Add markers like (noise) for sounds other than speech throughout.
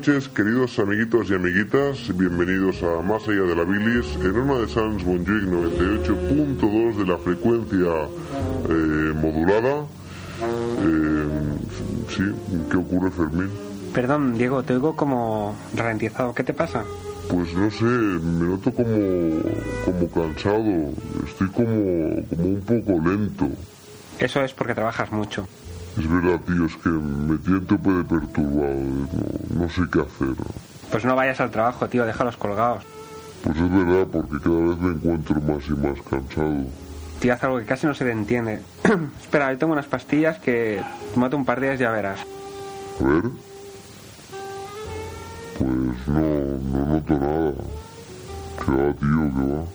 Noches, queridos amiguitos y amiguitas. Bienvenidos a Más allá de la bilis en Ona de Sans Montjuic 98.2 de la frecuencia eh, modulada. Eh, sí, ¿qué ocurre, Fermín? Perdón, Diego, te oigo como ralentizado. ¿Qué te pasa? Pues no sé, me noto como, como cansado. Estoy como, como un poco lento. Eso es porque trabajas mucho. Es verdad, tío, es que me tiene un tope de perturbado. No, no sé qué hacer. Pues no vayas al trabajo, tío, déjalos colgados. Pues es verdad, porque cada vez me encuentro más y más cansado. Tío, haz algo que casi no se te entiende. (clears throat) Espera, yo tengo unas pastillas que tómate un par de días y ya verás. A ver. Pues no, no noto nada. ¿Qué va, tío?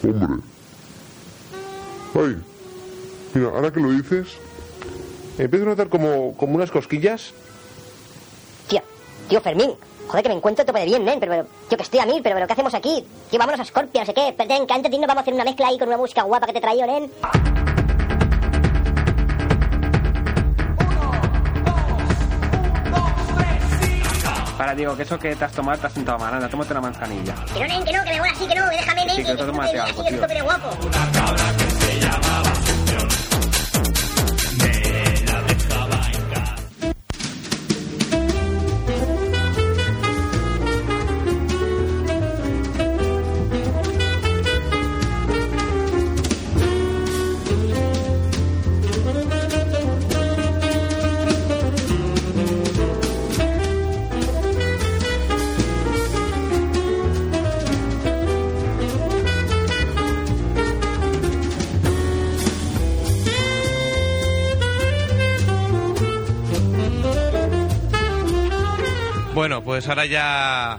¿Qué va? Hombre. Ay. Mira, ahora que lo dices, empiezo a notar como, como unas cosquillas. Tío, Fermín. Joder, que me encuentro tope de bien, nen. Pero, pero, tío, que estoy a mil, pero, pero ¿qué hacemos aquí? Tío, vámonos a Scorpio, no sé qué. Pero ten, que antes de irnos vamos a hacer una mezcla ahí con una música guapa que te traigo, nen. Para, Diego, que eso que te has tomado te has sentado mal. Anda, tómate una manzanilla. Que no, nen, que no, que me voy así, que no, que déjame, nen. Sí, que que así, que tío. Pues ahora ya.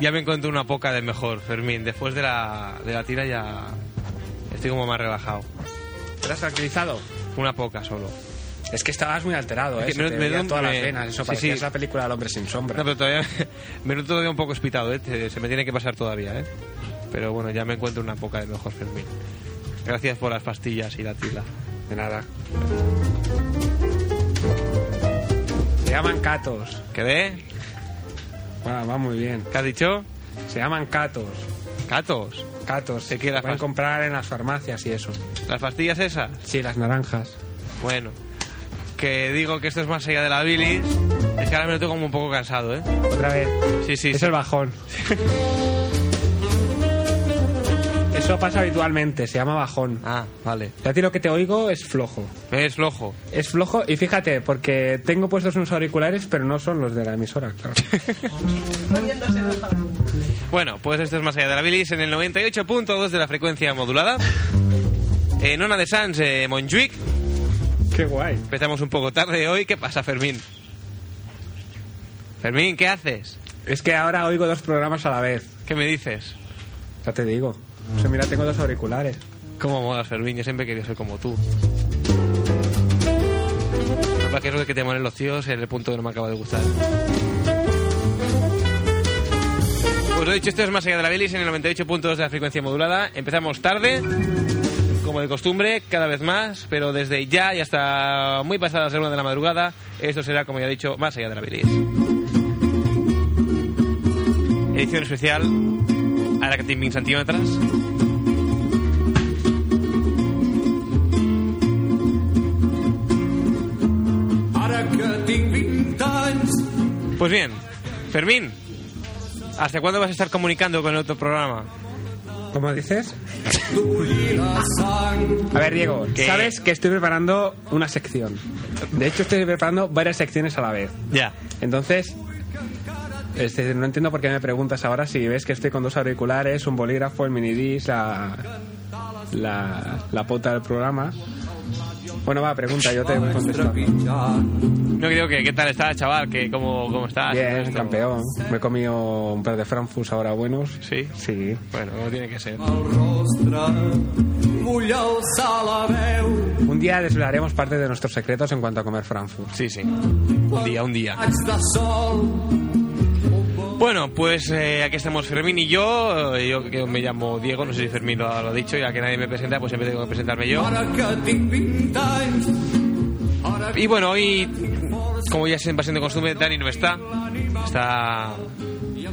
Ya me encuentro una poca de mejor, Fermín. Después de la, de la tira ya. Estoy como más relajado. ¿Te has tranquilizado? Una poca solo. Es que estabas muy alterado, ¿eh? Es que me- me da- todas las me- venas. Eso sí, parecía sí. esa película del hombre sin sombra. No, pero todavía. (laughs) Me noto todavía un poco espitado, ¿eh? Se me tiene que pasar todavía, ¿eh? Pero bueno, ya me encuentro una poca de mejor, Fermín. Gracias por las pastillas y la tila. De nada. Se llaman catos. ¿Qué ve? Va, va muy bien. ¿Qué has dicho? Se llaman catos. ¿Catos? Catos. ¿De qué las Se pueden pas- comprar en las farmacias y eso. ¿Las pastillas esas? Sí, las naranjas. Bueno. Que digo que esto es más allá de la bilis. Es que ahora me noto como un poco cansado, ¿eh? Otra vez. Sí, sí. es sí. el bajón. (laughs) Eso pasa habitualmente, se llama bajón. Ah, vale. Y a ti lo que te oigo es flojo. Es flojo. Es flojo y fíjate, porque tengo puestos unos auriculares, pero no son los de la emisora, claro. (laughs) Bueno, pues esto es más allá de la bilis en el 98.2 de la frecuencia modulada. En Ona de Sans, eh, Montjuic. Qué guay. Empezamos un poco tarde hoy. ¿Qué pasa, Fermín? Fermín, ¿qué haces? Es que ahora oigo dos programas a la vez. ¿Qué me dices? Ya te digo. O sea, mira, tengo dos auriculares. ¿Cómo modas, Fermín? Yo siempre querido ser como tú. Lo que eso de que te molen los tíos es el punto que no me acaba de gustar. Pues lo dicho, esto es más allá de la bilis en el 98.2 de la frecuencia modulada. Empezamos tarde, como de costumbre, cada vez más, pero desde ya y hasta muy pasadas las una de la madrugada, esto será, como ya he dicho, más allá de la bilis. Edición especial, a la que te 20 centímetros. Ara que tinc 20 anys Pues bien, Fermín, ¿hasta cuándo vas a estar comunicando con el otro programa? ¿Cómo dices? A ver, Diego, ¿Qué? sabes que estoy preparando una sección. De hecho, estoy preparando varias secciones a la vez. Ya. Entonces, es decir, no entiendo por qué me preguntas ahora si ves que estoy con dos auriculares, un bolígrafo, el minidisc, la, la, la pota del programa. Bueno, va, pregunta, yo te contesto. No creo que, ¿qué tal estás, chaval? ¿Qué, cómo, ¿Cómo estás? Bien, campeón. Me he comido un par de Frankfurts ahora buenos. ¿Sí? Sí. Bueno, como tiene que ser. Un día desvelaremos parte de nuestros secretos en cuanto a comer Frankfurt. Sí, sí. Un día, un día. Bueno, pues eh, aquí estamos Fermín y yo. Eh, Yo que me llamo Diego, no sé si Fermín lo, ha dicho, ya que nadie me presenta, pues siempre tengo que presentarme yo. Ara que tinc 20 anys Ara Y bueno, hoy como ya se va siendo costumbre, Dani no está. Está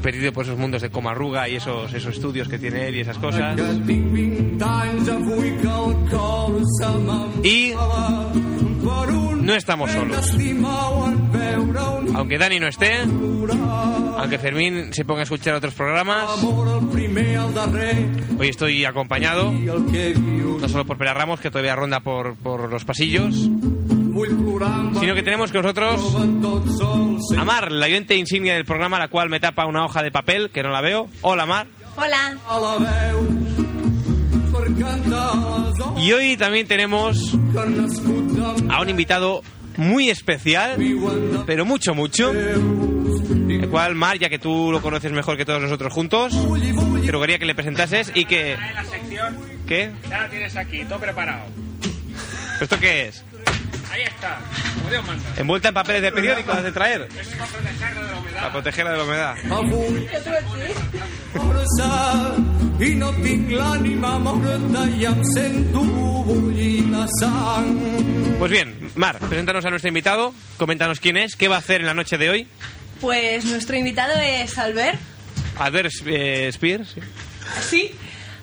perdido por esos mundos de Comarruga y esos, esos estudios que tiene él y esas cosas. Y no estamos solos. Aunque Dani no esté, aunque Fermín se ponga a escuchar otros programas, hoy estoy acompañado, no solo por Pere Ramos, que todavía ronda por, por los pasillos, sino que tenemos con nosotros en tot sol a Mar, la oyente insignia del programa, la cual me tapa una hoja de papel, que no la veo. Hola, Mar. Hola. Y hoy también tenemos que a un invitado muy especial, pero mucho, mucho, el cual, Mar, ya que tú lo conoces mejor que todos nosotros juntos, te rogaría que le presentases y que... La sección ¿Qué? ya la tienes aquí, todo preparado. ¿Esto qué es? Ahí está, como Dios manda. ¿Envuelta en papeles de periódico has de traer? Es para protegerlo de la humedad. Para protegerla de la humedad. Pues bien, Mar, preséntanos a nuestro invitado, coméntanos quién es, qué va a hacer en la noche de hoy. Pues nuestro invitado es Albert. Albert eh, Spears. sí.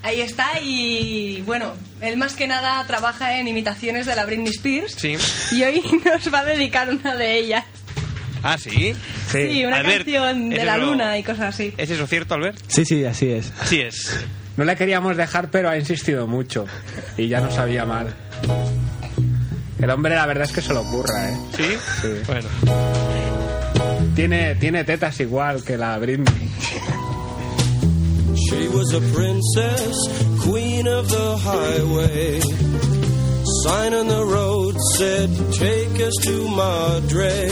Sí, ahí está. Y bueno, él más que nada trabaja en imitaciones de la Britney Spears. Sí. Y hoy (laughs) nos va a dedicar una de ellas. Ah, sí. Sí, una Albert, canción de ¿es la eso- luna y cosas así. ¿Es eso cierto, Albert? Sí, sí, así es. Así es. No le queríamos dejar, pero ha insistido mucho. Y ya no sabía mal. El hombre, la verdad es que se lo ocurra, ¿eh? ¿Sí? Sí. Bueno. Tiene, tiene tetas igual que la Britney. She was a princess, queen of the highway. Sign on the road said, Take us to Madre.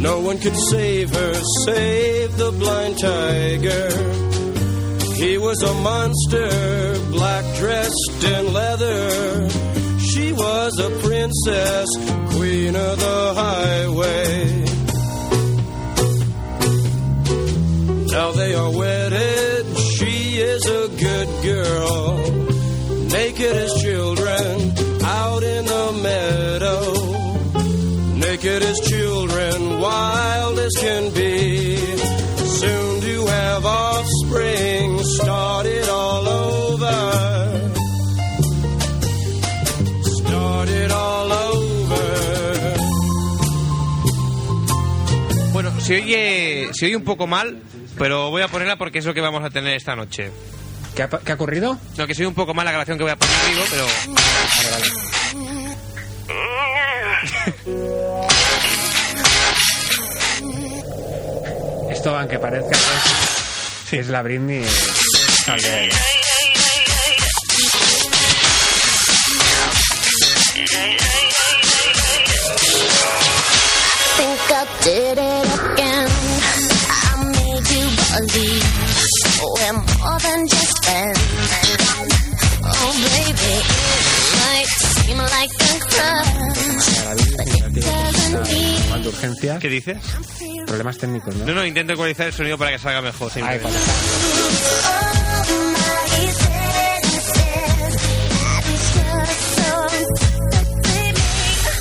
No one could save her, save the blind tiger. He was a monster, black dressed in leather. She was a princess, queen of the highway. Now they are wedded. Is a good girl. Naked as children out in the meadow. Naked as children, wild as can be. Soon to have offspring, start it all over. All over. Bueno, se oye, se oye un poco mal, pero voy a ponerla porque es lo que vamos a tener esta noche. ¿Qué ha, qué ha ocurrido? No, que se oye un poco mal la grabación que voy a poner, digo, pero... (laughs) Esto, aunque parezca que es, es la Britney, es Albert. think I did it again. I made you believe we're more than just friends. Oh, baby, it might seem like a crush, but it doesn't mean Mal de urgencia. ¿Qué dices? Problemas técnicos, ¿no? No, no, intento ecualizar el sonido para que salga mejor.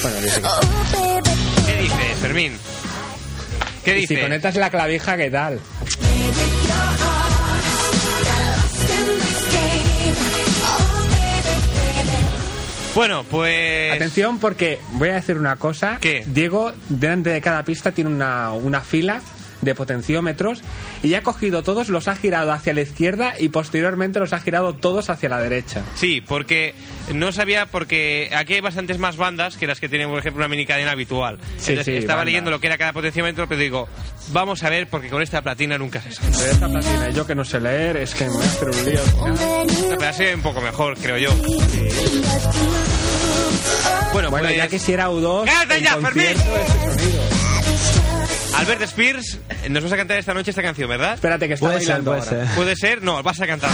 Bueno, dice que- ¿Qué dices, Fermín? ¿Qué Y si dices? conectas la clavija, ¿qué tal? Bueno, pues... Atención porque voy a decir una cosa. ¿Qué? Diego, delante de cada pista, tiene una, una fila de potenciómetros y ha cogido todos, los ha girado hacia la izquierda y posteriormente los ha girado todos hacia la derecha. Sí, porque no sabía, porque aquí hay bastantes más bandas que las que tienen, por ejemplo, una mini cadena habitual. Sí, Entonces, sí, estaba bandas. leyendo lo que era cada potenciómetro, pero digo, vamos a ver, porque con esta platina nunca se sabe. Pero esta platina, yo que no sé leer, es que me voy a hacer un lío. Ve un poco mejor, creo yo. Bueno, Bueno, pues, ya quisiera U2 ¡Cállate ya, Fermín! ese sonido. Albert Spears nos vas a cantar esta noche esta canción, ¿verdad? Espérate que está Puede ser, bailando puede ahora. ser. ¿Puede ser? No, vas a cantar.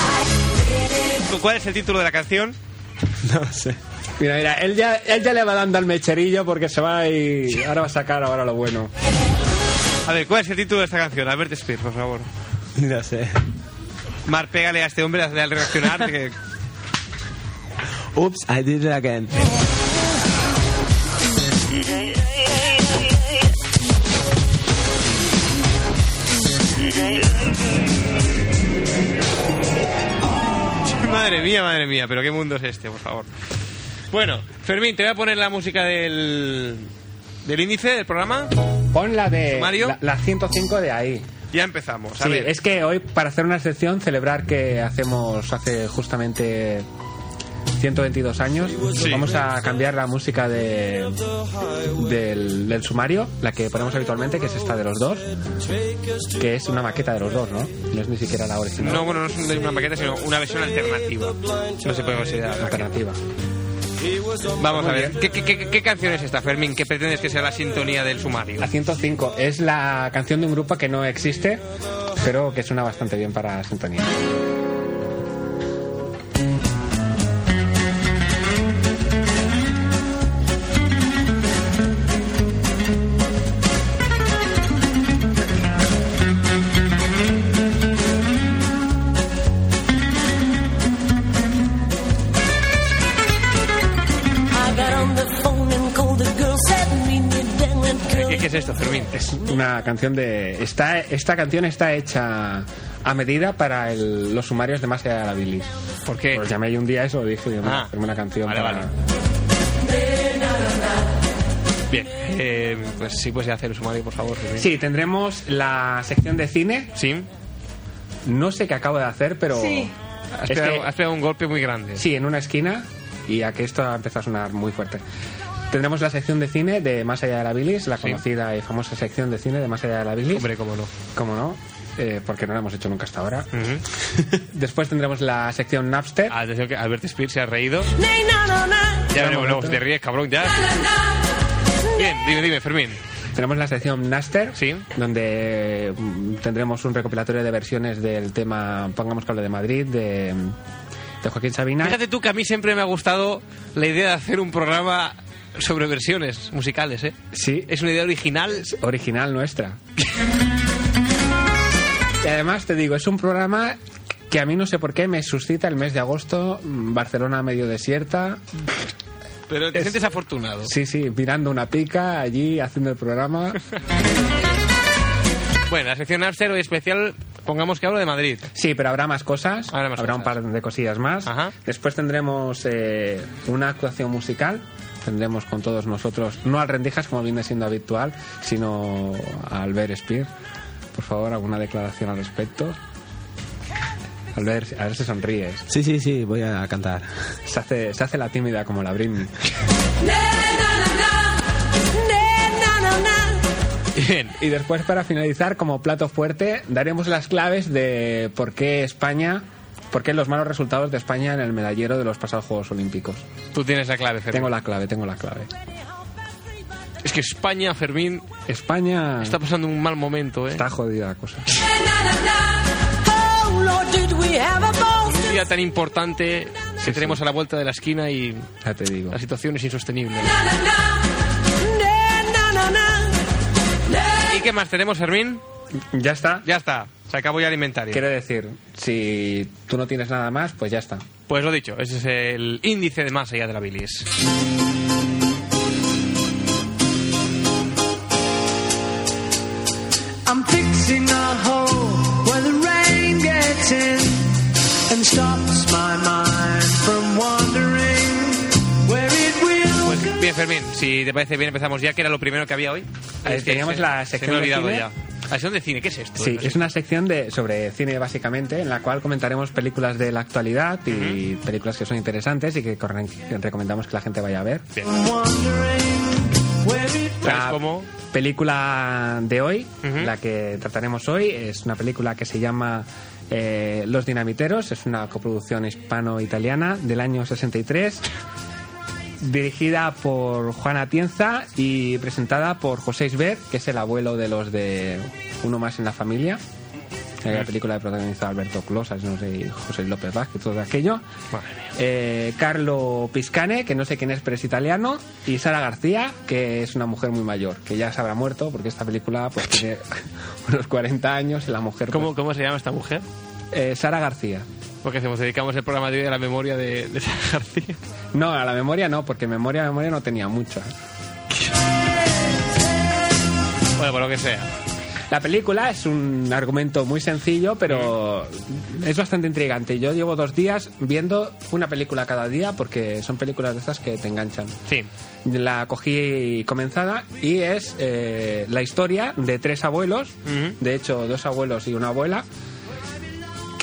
¿Cuál es el título de la canción? (laughs) No sé. Mira, mira, él ya, él ya le va dando al mecherillo porque se va y ahora va a sacar ahora lo bueno. A ver, ¿cuál es el título de esta canción? Albert Spears, por favor. (laughs) No sé. Mar, pégale a este hombre al reaccionar. que- Oops, I did it again. madre mía, madre mía, pero qué mundo es este, por favor. Bueno, Fermín, te voy a poner la música del, del índice del programa. Pon la de Mario. La, la, 105 de ahí. Ya empezamos. A sí, ver. es que hoy, para hacer una excepción, celebrar que hacemos hace justamente 122 años, Sí. vamos a cambiar la música de, del, del sumario, la que ponemos habitualmente, que es esta de los dos, que es una maqueta de los dos, ¿no? No es ni siquiera la original. No, bueno, no es una maqueta, sino una versión alternativa. No se puede considerar. alternativa. Vamos a ver, ¿qué, qué, qué- qué canción es esta, Fermín? ¿Qué pretendes que sea la sintonía del sumario? La 105 es la canción de un grupo que no existe, pero que suena bastante bien para sintonía. Es una canción de. Está, esta canción está hecha a medida para el- los sumarios de Más allá de la bilis. ¿Por qué? Pues llamé yo un día eso, dije, digo, Ah, hacerme una canción vale, para. vale. Bien, eh, pues sí, pues ya hacer el sumario, por favor. Sí, tendremos la sección de cine. Sí. No sé qué acabo de hacer, pero. Sí. Has, Es pegado, que- has pegado un golpe muy grande. Sí, en una esquina y a que esto ha empezado a sonar muy fuerte. Tendremos la sección de cine de Más allá de la bilis, la Sí. conocida y famosa sección de cine de Más allá de la bilis. Hombre, cómo no. ¿Cómo no? Eh, porque no la hemos hecho nunca hasta ahora. (laughs) Después tendremos la sección Napster. Atención que Albert Spears se ha reído. Nay, no, no, no. Ya veremos luego te ríes, cabrón, ya. Bien, dime, dime, Fermín. Tenemos la sección Napster, Sí. donde mm, tendremos un recopilatorio de versiones del tema Pongamos que hable de Madrid, de, de Joaquín Sabina. Fíjate tú que a mí siempre me ha gustado la idea de hacer un programa (laughs) sobre versiones musicales, ¿eh? Sí, Es una idea original. original nuestra. y además te digo, es un programa que a mí no sé por qué me suscita el mes de agosto, mm, Barcelona medio desierta. Pero te Es- sientes afortunado. Sí, sí, mirando una pica allí haciendo el programa. (laughs) Bueno, la sección Napster hoy especial, pongamos que hablo de Madrid. Sí, pero habrá más cosas. Habrá más un cosas. par de cosillas más. Ajá. Después tendremos eh, una actuación musical. Tendremos con todos nosotros, no al Rendijas como viene siendo habitual, sino a Albert Spear. Por favor, alguna declaración al respecto. Albert, a ver si sonríes. Sí, sí, sí, voy a cantar. Se hace, se hace la tímida como la Britney. Bien. Y después, para finalizar, como plato fuerte, daremos las claves de por qué España, por qué los malos resultados de España en el medallero de los pasados Juegos Olímpicos. Tú tienes la clave, Fermín. Tengo la clave, tengo la clave. Es que España, Fermín, España está pasando un mal momento, ¿eh? está jodida la cosa. Un día tan importante que tenemos a la vuelta de la esquina y Ya te digo. la situación es insostenible. ¿Y qué más tenemos, Fermín? Ya está. Ya está, se acabó ya el inventario. Quiero decir, si tú no tienes nada más, pues ya está. Pues lo dicho, ese es el índice de más allá de la bilis. I'm fixing a hole where the rain gets in and stops my mind from wandering where it will Pues bien, Fermín, si te parece bien empezamos ya, que era lo primero que había hoy. Eh, teníamos se- la se sección me ha de cine. ya. La sección de cine, ¿qué es esto? Sí, es una sección de, sobre cine básicamente, en la cual comentaremos películas de la actualidad y películas que son interesantes y que recomendamos que la gente vaya a ver. Bien. La película de hoy, la que trataremos hoy, es una película que se llama eh, Los Dinamiteros, es una coproducción hispano-italiana del año 63, dirigida por Juan Atienza y presentada por José Isbert, que es el abuelo de los de Uno más en la familia. La película que protagonizó Alberto Closas, no sé, José López Vázquez, todo aquello. Eh, Carlo Piscane, que no sé quién es, pero es italiano, y Sara García, que es una mujer muy mayor, que ya se habrá muerto, porque esta película pues tiene (laughs) unos 40 años y la mujer... pues, ¿Cómo, ¿Cómo se llama esta mujer? eh, Sara García. Porque hacemos, dedicamos el programa de hoy a la memoria de, de Sara García. No, a la memoria no, porque memoria, memoria no tenía mucha. Bueno, por lo que sea. La película es un argumento muy sencillo, pero es bastante intrigante. Yo llevo dos días viendo una película cada día porque son películas de estas que te enganchan. Sí. La cogí comenzada y es eh, la historia de tres abuelos, de hecho dos abuelos y una abuela,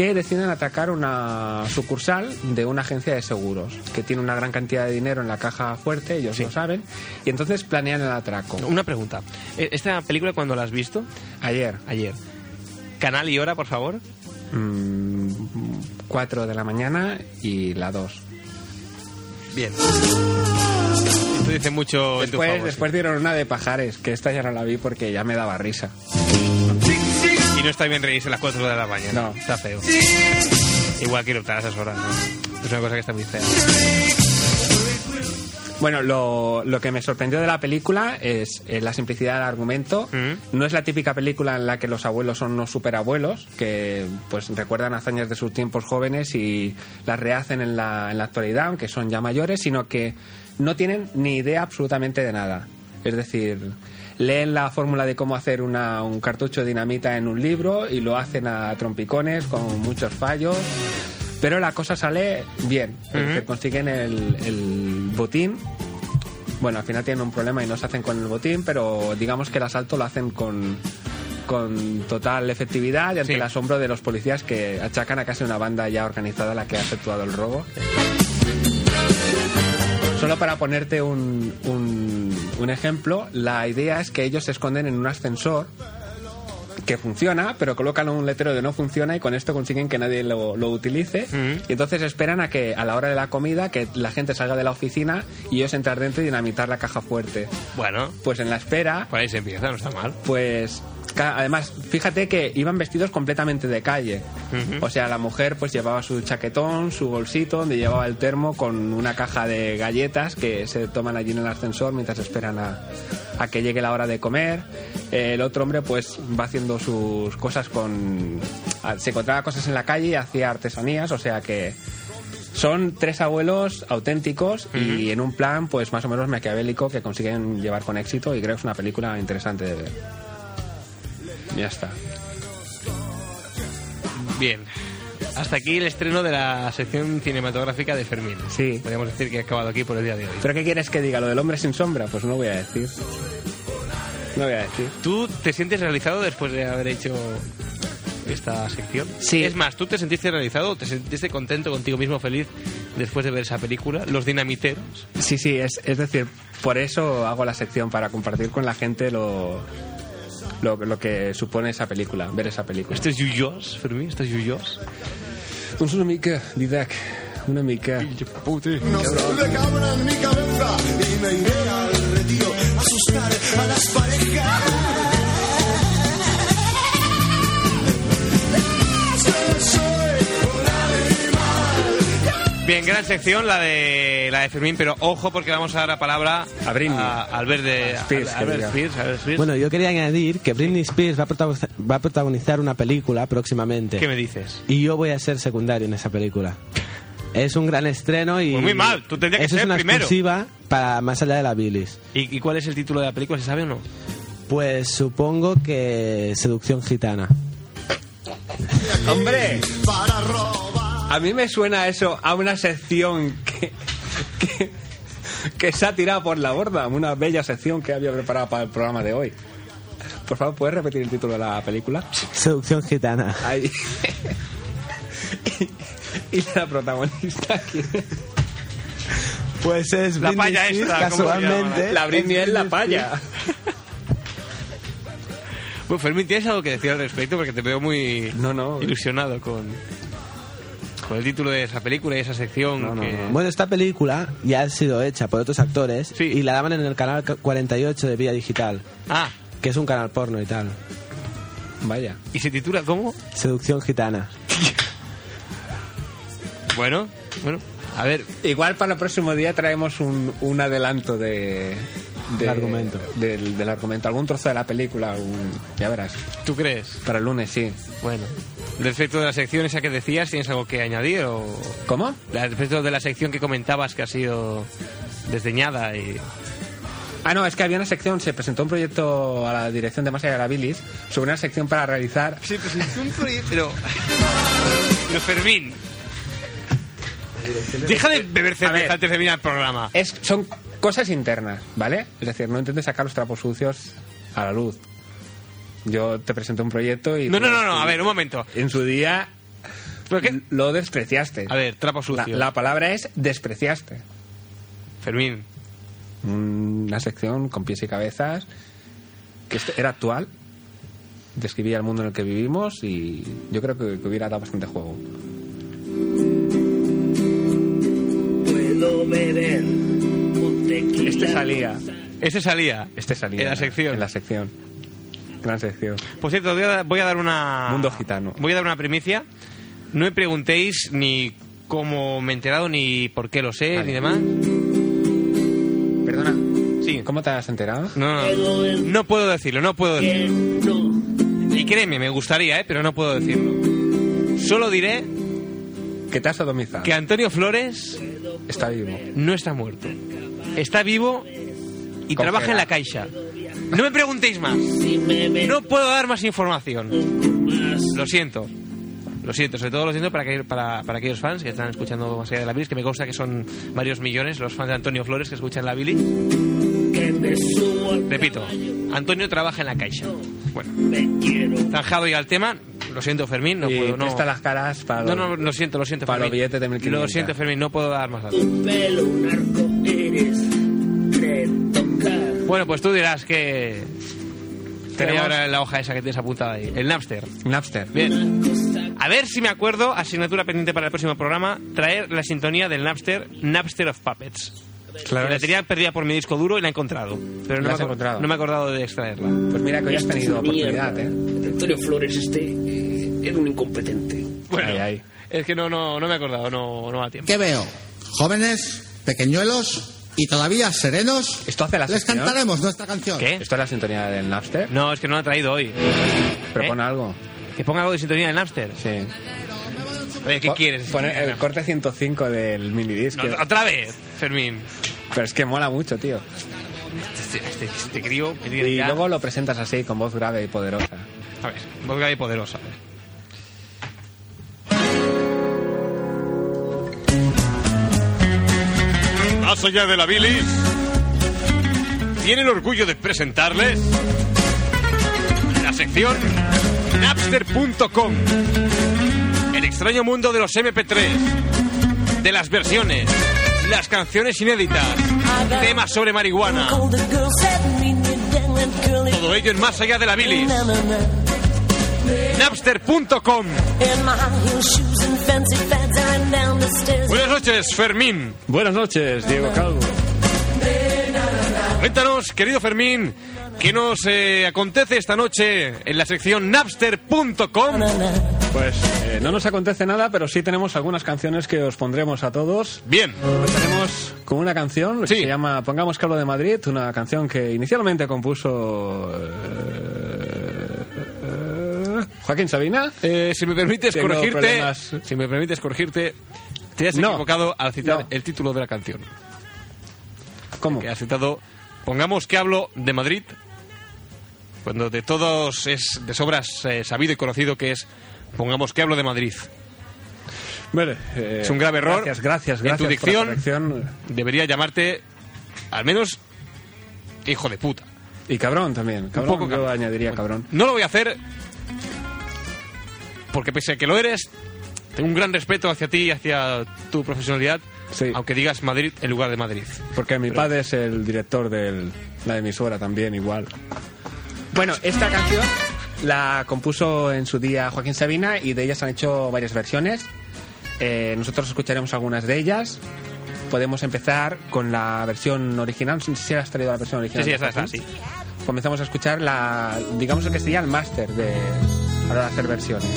que deciden atacar una sucursal de una agencia de seguros que tiene una gran cantidad de dinero en la caja fuerte, ellos lo saben, y entonces planean el atraco. Una pregunta. Eh, ¿Esta película cuándo la has visto? Ayer. Ayer. Canal y hora, por favor. Mm, 4 de la mañana y la 2. Bien. Esto dice mucho en tu Después, favor, después dieron una de pajares, que esta ya no la vi porque ya me daba risa. Y no está bien reírse a las 4 de la mañana. No. Está feo. Igual quiero optar a esas horas, ¿no? Es una cosa que está muy fea. Bueno, lo, lo que me sorprendió de la película es eh, la simplicidad del argumento. No es la típica película en la que los abuelos son unos superabuelos, que pues recuerdan hazañas de sus tiempos jóvenes y las rehacen en la, en la actualidad, aunque son ya mayores, sino que no tienen ni idea absolutamente de nada. Es decir, leen la fórmula de cómo hacer una- un cartucho de dinamita en un libro y lo hacen a trompicones con muchos fallos. Pero la cosa sale bien, decir, consiguen el, el botín. Bueno, al final tienen un problema y no se hacen con el botín, pero digamos que el asalto lo hacen con, con total efectividad y ante Sí. el asombro de los policías que achacan a casi una banda ya organizada la que ha efectuado el robo. Solo para ponerte un, un, un ejemplo, la idea es que ellos se esconden en un ascensor que funciona, pero colocan un letrero de no funciona y con esto consiguen que nadie lo, lo utilice. Y entonces esperan a que a la hora de la comida que la gente salga de la oficina y ellos entrar dentro y dinamitar la caja fuerte. Bueno, Pues en la espera, por ahí se empieza, no está mal. pues además fíjate que iban vestidos completamente de calle. O sea la mujer pues llevaba su chaquetón su bolsito donde llevaba el termo con una caja de galletas que se toman allí en el ascensor mientras esperan a, a que llegue la hora de comer. El otro hombre pues va haciendo sus cosas con se encontraba cosas en la calle y hacía artesanías. O sea que son tres abuelos auténticos y en un plan pues más o menos maquiavélico que consiguen llevar con éxito y creo que es una película interesante de ver. Ya está. Bien. Hasta aquí el estreno de la sección cinematográfica de Fermín. Sí. Podríamos decir que ha acabado aquí por el día de hoy. ¿Pero qué quieres que diga? ¿Lo del hombre sin sombra? Pues no voy a decir. No voy a decir. ¿Tú te sientes realizado después de haber hecho esta sección? Sí. Es más, ¿tú te sentiste realizado? ¿Te sentiste contento contigo mismo, feliz, después de ver esa película? Los dinamiteros. Sí, sí, es, es decir, por eso hago la sección, para compartir con la gente lo, lo, lo que supone esa película, ver esa película. ¿Esto es yuyos, Fermín? ¿Esto es yuyos? Doncs una mica, Didac, una mica. No se le cabra en mi cabeza y me iré al retiro a asustar a las parejas. Bien, gran sección la de la de Fermín, pero ojo porque vamos a dar la palabra A Britney. a Albert de Spears, a- Albert. Spears, Albert Spears. Bueno, yo quería añadir que Britney Spears va a, protagonizar, va a protagonizar una película próximamente. ¿Qué me dices? Y yo voy a ser secundario en esa película. (laughs) Es un gran estreno y... Pues muy mal, tú tendrías que eso ser es una primero. exclusiva para más allá de la bilis. ¿Y, y cuál es el título de la película? ¿Se sabe o no? Pues supongo que Seducción Gitana. ¡Hombre! A mí me suena eso a una sección que, que, que se ha tirado por la borda, una bella sección que había preparado para el programa de hoy. Por favor, ¿puedes repetir el título de la película? Seducción Gitana. Ahí. (laughs) y, y la protagonista ¿quién es? Pues es La Britney casualmente. La Britney es la paya. Bueno, Fermín, ¿tienes algo que decir al respecto? Porque te veo muy No, no. ilusionado con, con el título de esa película y esa sección. No, no, que- no. Bueno, esta película ya ha sido hecha por otros actores Sí. y la daban en el canal 48 de Vía Digital, Ah, que es un canal porno y tal. Vaya. ¿y se titula cómo? Seducción Gitana. (laughs) Bueno, bueno, a ver, Igual para el próximo día traemos un, un adelanto de, de- Del argumento. Del, del argumento. Algún trozo de la película. un- ya verás. ¿tú crees? Para el lunes, sí. Bueno, respecto de la sección esa que decías, ¿tienes algo que añadir? O ¿Cómo? respecto de la sección que comentabas que ha sido desdeñada y... Ah, no, es que había una sección, se presentó un proyecto a la dirección de Más allá de la Bilis sobre una sección para realizar... Se presentó un proyecto... Pero... (laughs) Pero Fermín... Deja de beber cerveza antes de venir al programa. Es, son cosas internas, ¿vale? Es decir, no intentes sacar los trapos sucios a la luz. Yo te presenté un proyecto y... No, no, no, no, a ver, un momento. En su día ¿Pero qué? lo despreciaste. A ver, trapo La, sucio. la palabra es despreciaste. Fermín. Una sección con pies y cabezas que este- era actual, describía el mundo en el que vivimos y yo creo que, que hubiera dado bastante juego. Este salía, Ese salía. este salía En la sección. En la sección. Gran sección. Por cierto, voy a, dar- voy a dar una... Mundo gitano. Voy a dar una primicia. No me preguntéis ni cómo me he enterado, ni por qué lo sé, Vale. ni demás. Perdona, Sí. ¿cómo te has enterado? No, no, no puedo decirlo, no puedo decirlo. Y créeme, me gustaría, ¿eh? pero no puedo decirlo. Solo diré Que te has sodomizado. que Antonio Flores Está vivo. no está muerto. Está vivo y trabaja en la caixa. No me preguntéis más. No puedo dar más información. Lo siento. Lo siento, sobre todo lo siento para, que- para, para aquellos fans que están escuchando más allá de la bilis, que me consta que son varios millones los fans de Antonio Flores que escuchan la bilis. Al Repito. Antonio trabaja en la caixa. Bueno, zanjado ya el tema, lo siento Fermín, no y puedo, no. presta las caras para No, los- no, lo siento, lo siento para los Fermín. billetes de 1500. Lo siento Fermín, no puedo dar más datos. Bueno, pues tú dirás que... Tenía ahora la hoja esa que tienes apuntada ahí, el Napster. Napster. Bien. A ver si me acuerdo, asignatura pendiente para el próximo programa, traer la sintonía del Napster, Napster of Puppets. Claro, la tenía perdida por mi disco duro y la he encontrado. Pero no, ¿La me, has aco- encontrado? no me he acordado de extraerla. Pues mira que hoy has tenido oportunidad. ¿eh? Antonio Flores este eh, era un incompetente. Bueno, Ahí, ahí. es que no, no, no me he acordado, no, no da tiempo. ¿Qué veo? Jóvenes, pequeñuelos y todavía serenos. ¿Esto hace la Les sección? cantaremos nuestra canción. ¿Qué? ¿Esto es la sintonía del Napster? No, es que no la ha traído hoy. Pero ¿Eh? pon algo. Que ponga algo de sintonía del Napster. Sí. Oye, ¿qué Pon- quieres? Pon el corte 105 del minidisc. No, otra vez, Fermín. Pero es que mola mucho, tío. Este, este, este crío que tiene Y ya- luego lo presentas así, con voz grave y poderosa. A ver, voz grave y poderosa. Más allá de la bilis, tiene el orgullo de presentarles la sección Napster.com. El extraño mundo de los MP3, de las versiones, las canciones inéditas, temas sobre marihuana. Todo ello en Más allá de la bilis. Napster.com. Buenas noches, Fermín. Buenas noches, Diego Calvo. Cuéntanos, querido Fermín, ¿qué nos eh, acontece esta noche en la sección Napster.com? Pues eh, no nos acontece nada, pero sí tenemos algunas canciones que os pondremos a todos. Bien, Empezaremos con una canción que se llama Pongamos hablo de Madrid, una canción que inicialmente compuso eh, Joaquín Sabina. si me permites Tengo corregirte, problemas. si me permites corregirte, te has No. equivocado al citar No. el título de la canción. ¿Cómo? Que has citado, pongamos que hablo de Madrid, cuando de todos es de sobras eh, sabido y conocido que es, pongamos que hablo de Madrid. Eh, Es un grave error. Gracias, gracias, En gracias. tu por la dicción. Debería llamarte, al menos, hijo de puta. Y cabrón también. Cabrón, poco yo cabrón. añadiría cabrón. No lo voy a hacer porque pese a que lo eres, tengo un gran respeto hacia ti y hacia tu profesionalidad, Sí. aunque digas Madrid en lugar de Madrid. Porque mi padre es el director de la emisora también, igual. Bueno, esta canción la compuso en su día Joaquín Sabina y de ellas han hecho varias versiones. Eh, nosotros escucharemos algunas de ellas. Podemos empezar con la versión original. No sé si has traído la versión original. Sí, sí, de está, está, Joaquín. Comenzamos a escuchar la, digamos que sería el máster de a la hora de hacer versiones.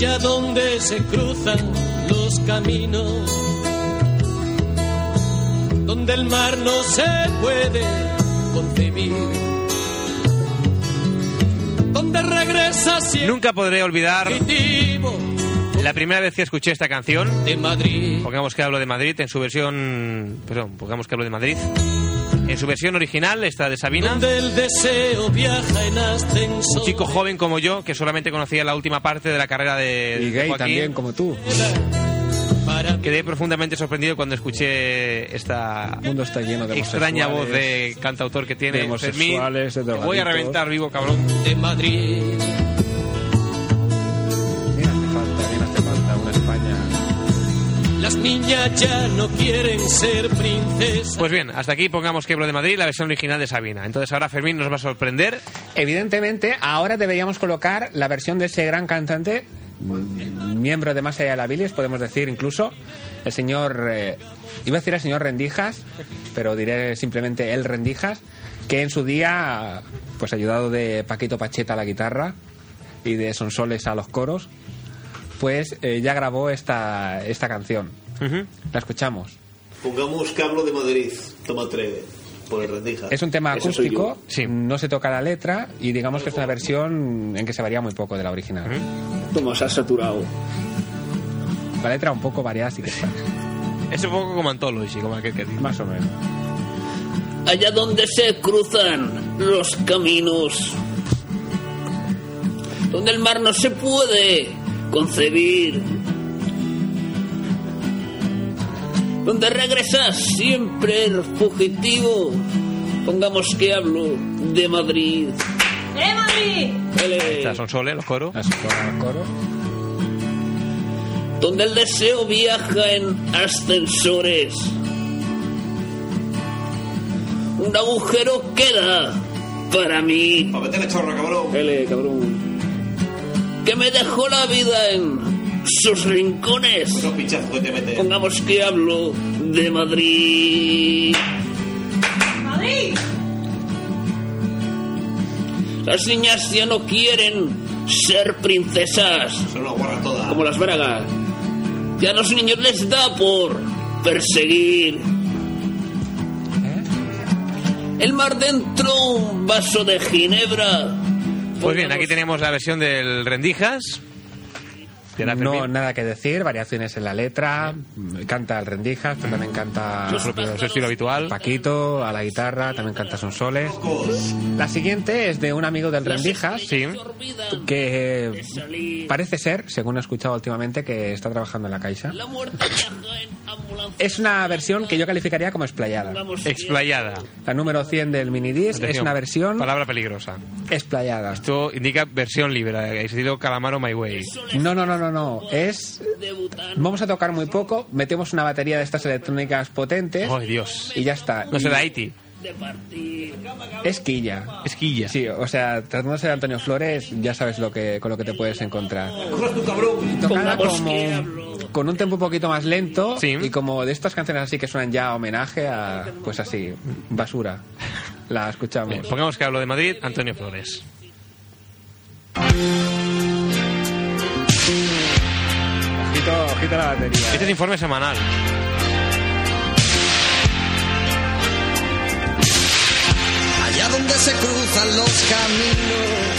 Allá donde se cruzan los caminos. donde el mar no se puede concebir, donde regresa siempre Nunca podré olvidar la primera vez que escuché esta canción. de Madrid. Pongamos que hablo de Madrid en su versión. Perdón, pongamos que hablo de Madrid. En su versión original, esta de Sabina. El deseo viaja en ascenso. Un chico joven como yo, que solamente conocía la última parte de la carrera de, Y de gay Joaquín, también, como tú. Quedé profundamente sorprendido cuando escuché esta El mundo está lleno de extraña voz de cantautor que tiene de Fermín. de Te Voy a reventar vivo, cabrón. de Madrid. Niñas ya no quieren ser princesas. Pues bien, hasta aquí pongamos que hablo de Madrid, la versión original de Sabina. Entonces ahora Fermín nos va a sorprender. Evidentemente, ahora deberíamos colocar la versión de ese gran cantante, miembro de Más allá de la bilis, podemos decir incluso, el señor, eh, iba a decir el señor Rendijas, pero diré simplemente el Rendijas, que en su día, pues ayudado de Paquito Pacheta a la guitarra y de Sonsoles a los coros, pues eh, ya grabó esta, esta canción. La escuchamos. Pongamos que hablo de Madrid, toma tres, por el rendija. Es un tema acústico, Sí. no se toca la letra y digamos que es una versión en que se varía muy poco de la original. yo. Toma, se ha saturado. La letra un poco variada sí que está, Es un poco como Anthology, como aquel que dice. más o menos. Allá donde se cruzan los caminos, donde el mar no se puede concebir, donde regresas siempre el fugitivo, pongamos que hablo de Madrid. ¡Eh, Madrid! Ele. Estas son Sole, los coros. Las el coro. donde el deseo viaja en ascensores. Un agujero queda para mí. Pa' meterle chorro, cabrón. Ele, cabrón. Que me dejó la vida en sus rincones. Te metes. Pongamos que hablo de Madrid. ¡Madrid! Las niñas ya no quieren ser princesas. Son una guarra toda. como las bragas. Ya a los niños les da por perseguir. El mar dentro, un vaso de ginebra. Pues bien, aquí tenemos la versión del Rendijas. No, Fermín. nada que decir, variaciones en la letra, canta el Rendijas, pero también canta Su estilo habitual. Paquito a la guitarra, también canta Sonsoles. La siguiente es de un amigo del Rendijas, Sí. que parece ser, según he escuchado últimamente, que está trabajando en la Caixa. Es una versión que yo calificaría como explayada. Explayada. La número 100 del minidisc es una versión Palabra peligrosa. explayada. Esto indica versión libre, estilo Calamaro My Way. No, no, no, no, no. Es. debutan. Vamos a tocar muy poco, metemos una batería de estas electrónicas potentes ¡Oh, Dios! y ya está. No será Haití. de partir. Es quilla. Esquilla. Sí, o sea, tratándose de Antonio Flores, ya sabes lo que, con lo que te puedes encontrar. Corras tu cabrón. Tocada como, con un tempo un poquito más lento Sí. y como de estas canciones así que suenan ya a homenaje a, pues así, basura. La escuchamos. Bien, pongamos que hablo de Madrid, Antonio Flores. Ojito la batería. Este es informe semanal. Allá donde se cruzan los caminos,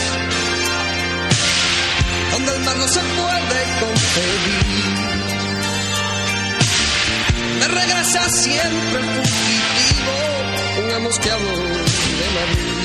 donde el mar no se puede concebir. Me regresa siempre el fugitivo, pongamos que hablo de Madrid.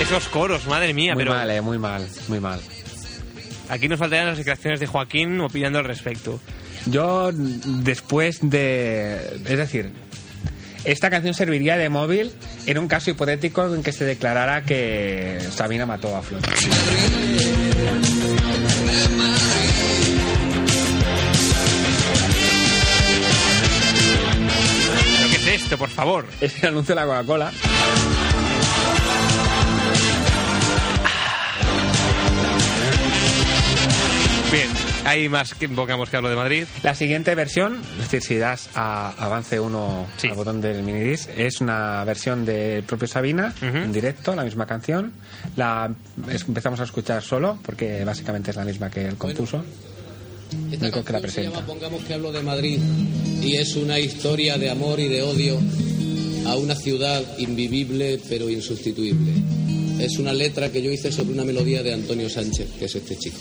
Esos coros, madre mía, Muy pero mal, eh, muy mal, muy mal. aquí nos faltarían las declaraciones de Joaquín opinando al respecto. Yo, después de. Es decir, esta canción serviría de móvil en un caso hipotético en que se declarara que Sabina mató a Flor. Lo que sé esto, por favor? Es el anuncio de la Coca-Cola. Hay más que pongamos que hablo de Madrid. La siguiente versión, es decir, si das a avance 1 al botón del minidisc, es una versión del propio Sabina, en directo, la misma canción. La es- empezamos a escuchar solo, porque básicamente es la misma que él compuso. Esta Único que la se presenta. llama Pongamos que hablo de Madrid y es una historia de amor y de odio a una ciudad invivible pero insustituible. Es una letra que yo hice sobre una melodía de Antonio Sánchez, que es este chico.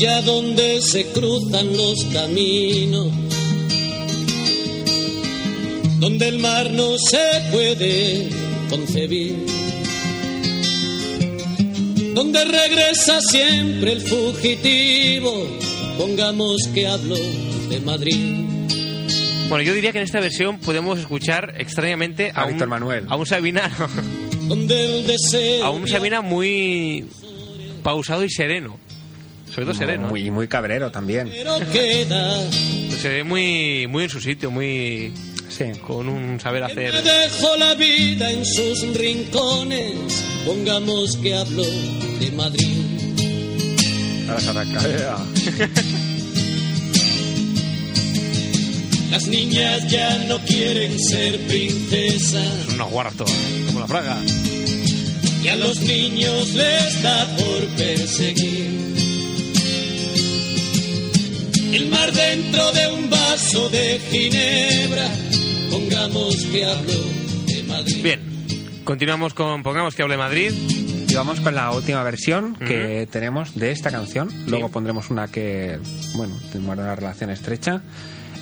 Allá donde se cruzan los caminos, donde el mar no se puede concebir, donde regresa siempre el fugitivo, pongamos que hablo de Madrid. Bueno, yo diría que en esta versión podemos escuchar extrañamente a, A un, Víctor Manuel. A un Sabina. (laughs) A un Sabina muy pausado y sereno. Sobre todo sereno. Muy, muy cabrero también. Pero queda. Se ve muy, muy en su sitio, muy. Con un saber hacer. Me dejo la vida en sus rincones, pongamos que hablo de Madrid. Ahora se arranca. Las niñas ya no quieren ser princesas guarras todas, como la fraga. y a los niños les da por perseguir. El mar dentro de un vaso de ginebra, pongamos que hablo de Madrid. Bien, continuamos con Pongamos que hable Madrid. Y vamos con la última versión que tenemos de esta canción. Luego pondremos una que, bueno, tiene una relación estrecha.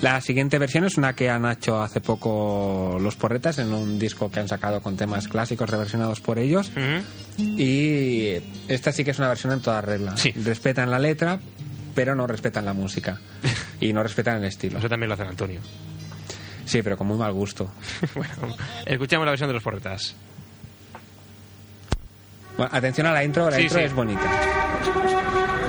La siguiente versión es una que han hecho hace poco los Porretas en un disco que han sacado con temas clásicos reversionados por ellos. Y esta sí que es una versión en toda regla. Respetan la letra, pero no respetan la música. (laughs) y no respetan el estilo. Eso también lo hace Antonio. Sí, pero con muy mal gusto. (laughs) bueno, escuchamos la versión de los porretas. Bueno, atención a la intro, la Sí, intro sí. es bonita.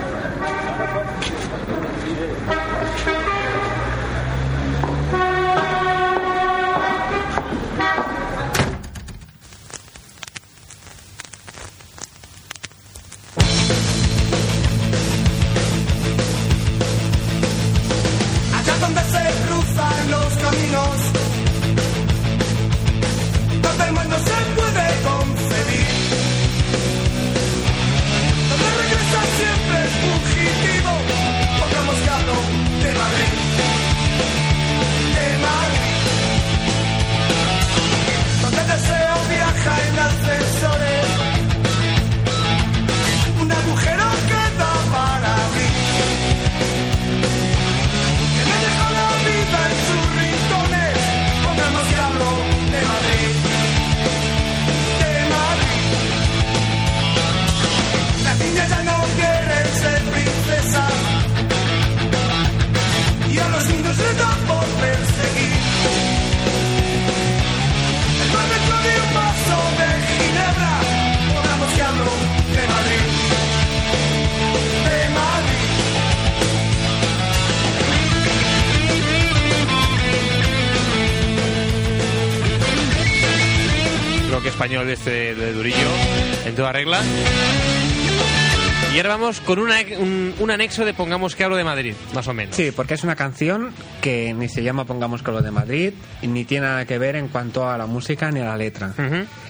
Vamos con una, un, un anexo de Pongamos que hablo de Madrid, más o menos. Sí, porque es una canción que ni se llama Pongamos que lo de Madrid, ni tiene nada que ver en cuanto a la música ni a la letra.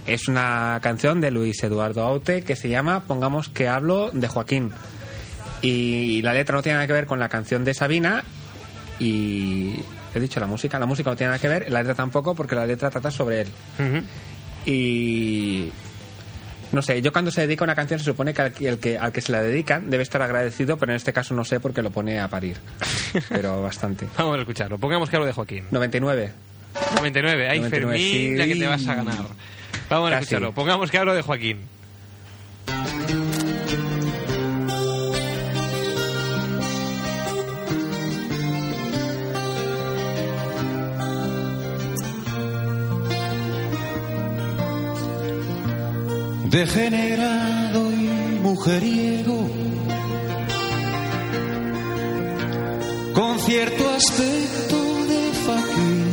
Es una canción de Luis Eduardo Aute que se llama Pongamos que hablo de Joaquín. Y la letra no tiene nada que ver con la canción de Sabina y... He dicho la música, la música no tiene nada que ver, la letra tampoco porque la letra trata sobre él. Y no sé, yo cuando se dedica a una canción se supone que al, que- el que al que se la dedican debe estar agradecido, pero en este caso no sé porque lo pone a parir. (laughs) Pero bastante. Vamos a escucharlo. Pongamos que hablo de Joaquín. 99. 99. Ay, 99, Fermín, sí. la que te vas a ganar. Vamos a Casi. escucharlo. Pongamos que hablo de Joaquín. Degenerado y mujeriego, con cierto aspecto de fakir,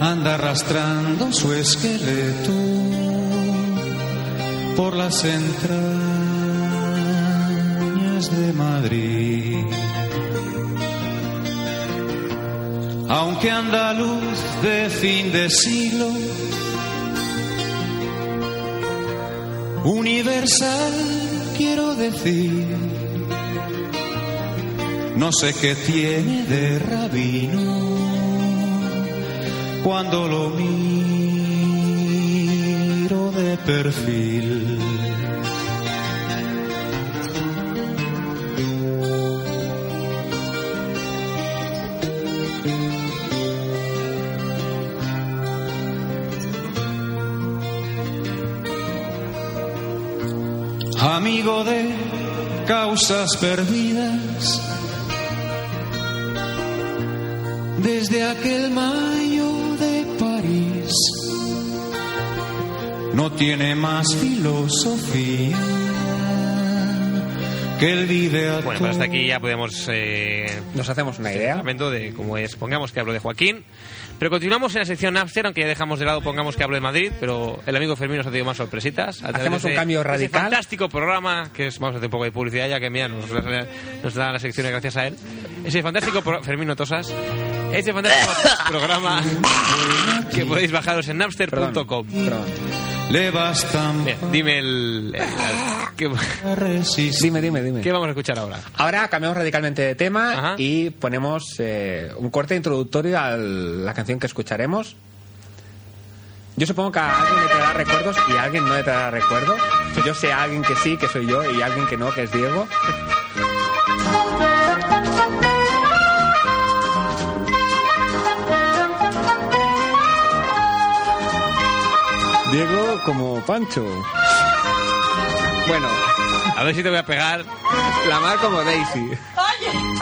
anda arrastrando su esqueleto por las entrañas de Madrid. Aunque andaluz de fin de siglo, universal quiero decir, no sé qué tiene de rabino cuando lo miro de perfil. Causas perdidas. Desde aquel mayo de París no tiene más filosofía que el video. Bueno, pues hasta aquí ya podemos. Eh, Nos hacemos una idea. de cómo es. Pongamos que hablo de Joaquín. Pero continuamos en la sección Napster, aunque ya dejamos de lado, pongamos que hablo de Madrid, pero el amigo Fermín nos ha tenido más sorpresitas. Hacemos un cambio ese radical. fantástico programa, que es, vamos a hacer un poco de publicidad ya que mira, nos, nos da la sección gracias a él. Ese fantástico pro- Fermín Notosas. Ese fantástico (laughs) programa que podéis bajaros en napster.com. Le bastan. Bien, dime el. el- ¿qué, Dime, dime, dime. qué vamos a escuchar ahora? Ahora cambiamos radicalmente de tema y ponemos eh, un corte introductorio a la canción que escucharemos. Yo supongo que a alguien le traerá recuerdos y a alguien no le traerá recuerdos. Yo sé a alguien que sí, que soy yo, y a alguien que no, que es Diego. Diego como Pancho. Bueno. A ver si te voy a pegar. La mar como Daisy. Oye.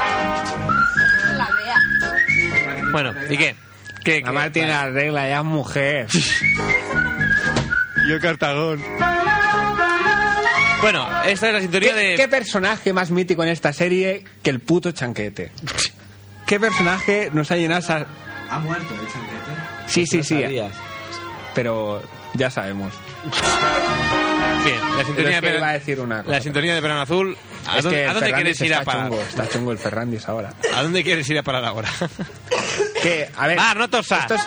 La vea. Bueno, ¿y qué? ¿Qué, La mar tiene la regla, ya es mujer. (laughs) y el cartagón. Bueno, esta es la sintonía ¿Qué, de. qué personaje más mítico en esta serie que el puto chanquete? (laughs) ¿Qué personaje nos ha llenado esa... Ha muerto el chanquete. Sí, sí, sí. sabías. Pero ya sabemos. Bien, la sintonía de iba a decir una cosa. La sintonía de verano azul. ¿A dónde, a dónde quieres ir a parar? Chungo, está chungo el Ferrandis ahora. ¿A dónde quieres ir a parar ahora? (laughs) Que, a ver... Ah, no tosas. es-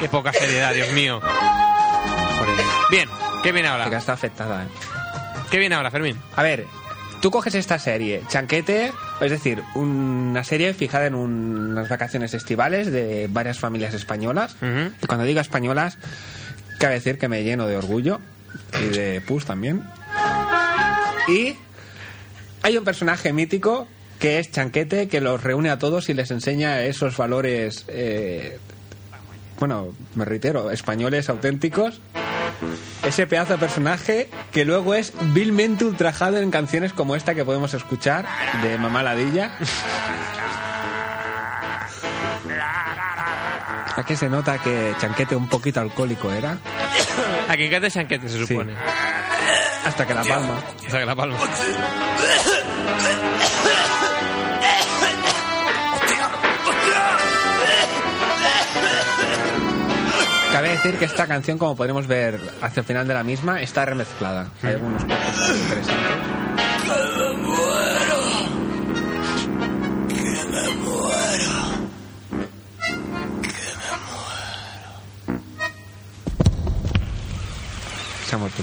Qué poca seriedad, Dios mío. Bien, ¿qué viene ahora? Que está afectada, ¿eh? ¿Qué viene ahora, Fermín? A ver, tú coges esta serie, Chanquete, es decir, una serie fijada en un- unas vacaciones estivales de varias familias españolas. Y cuando digo españolas, cabe decir que me lleno de orgullo y de pus también. Y hay un personaje mítico que es Chanquete, que los reúne a todos y les enseña esos valores, eh, bueno, me reitero, españoles auténticos. Ese pedazo de personaje que luego es vilmente ultrajado en canciones como esta que podemos escuchar de Mamá Ladilla. Aquí se nota que Chanquete un poquito alcohólico era. A quien cante Chanquete, se supone. Hasta que la palma. Hasta que la palma. Cabe decir que esta canción, como podremos ver hacia el final de la misma, está remezclada. Hay algunos cortes interesantes. Se ha muerto.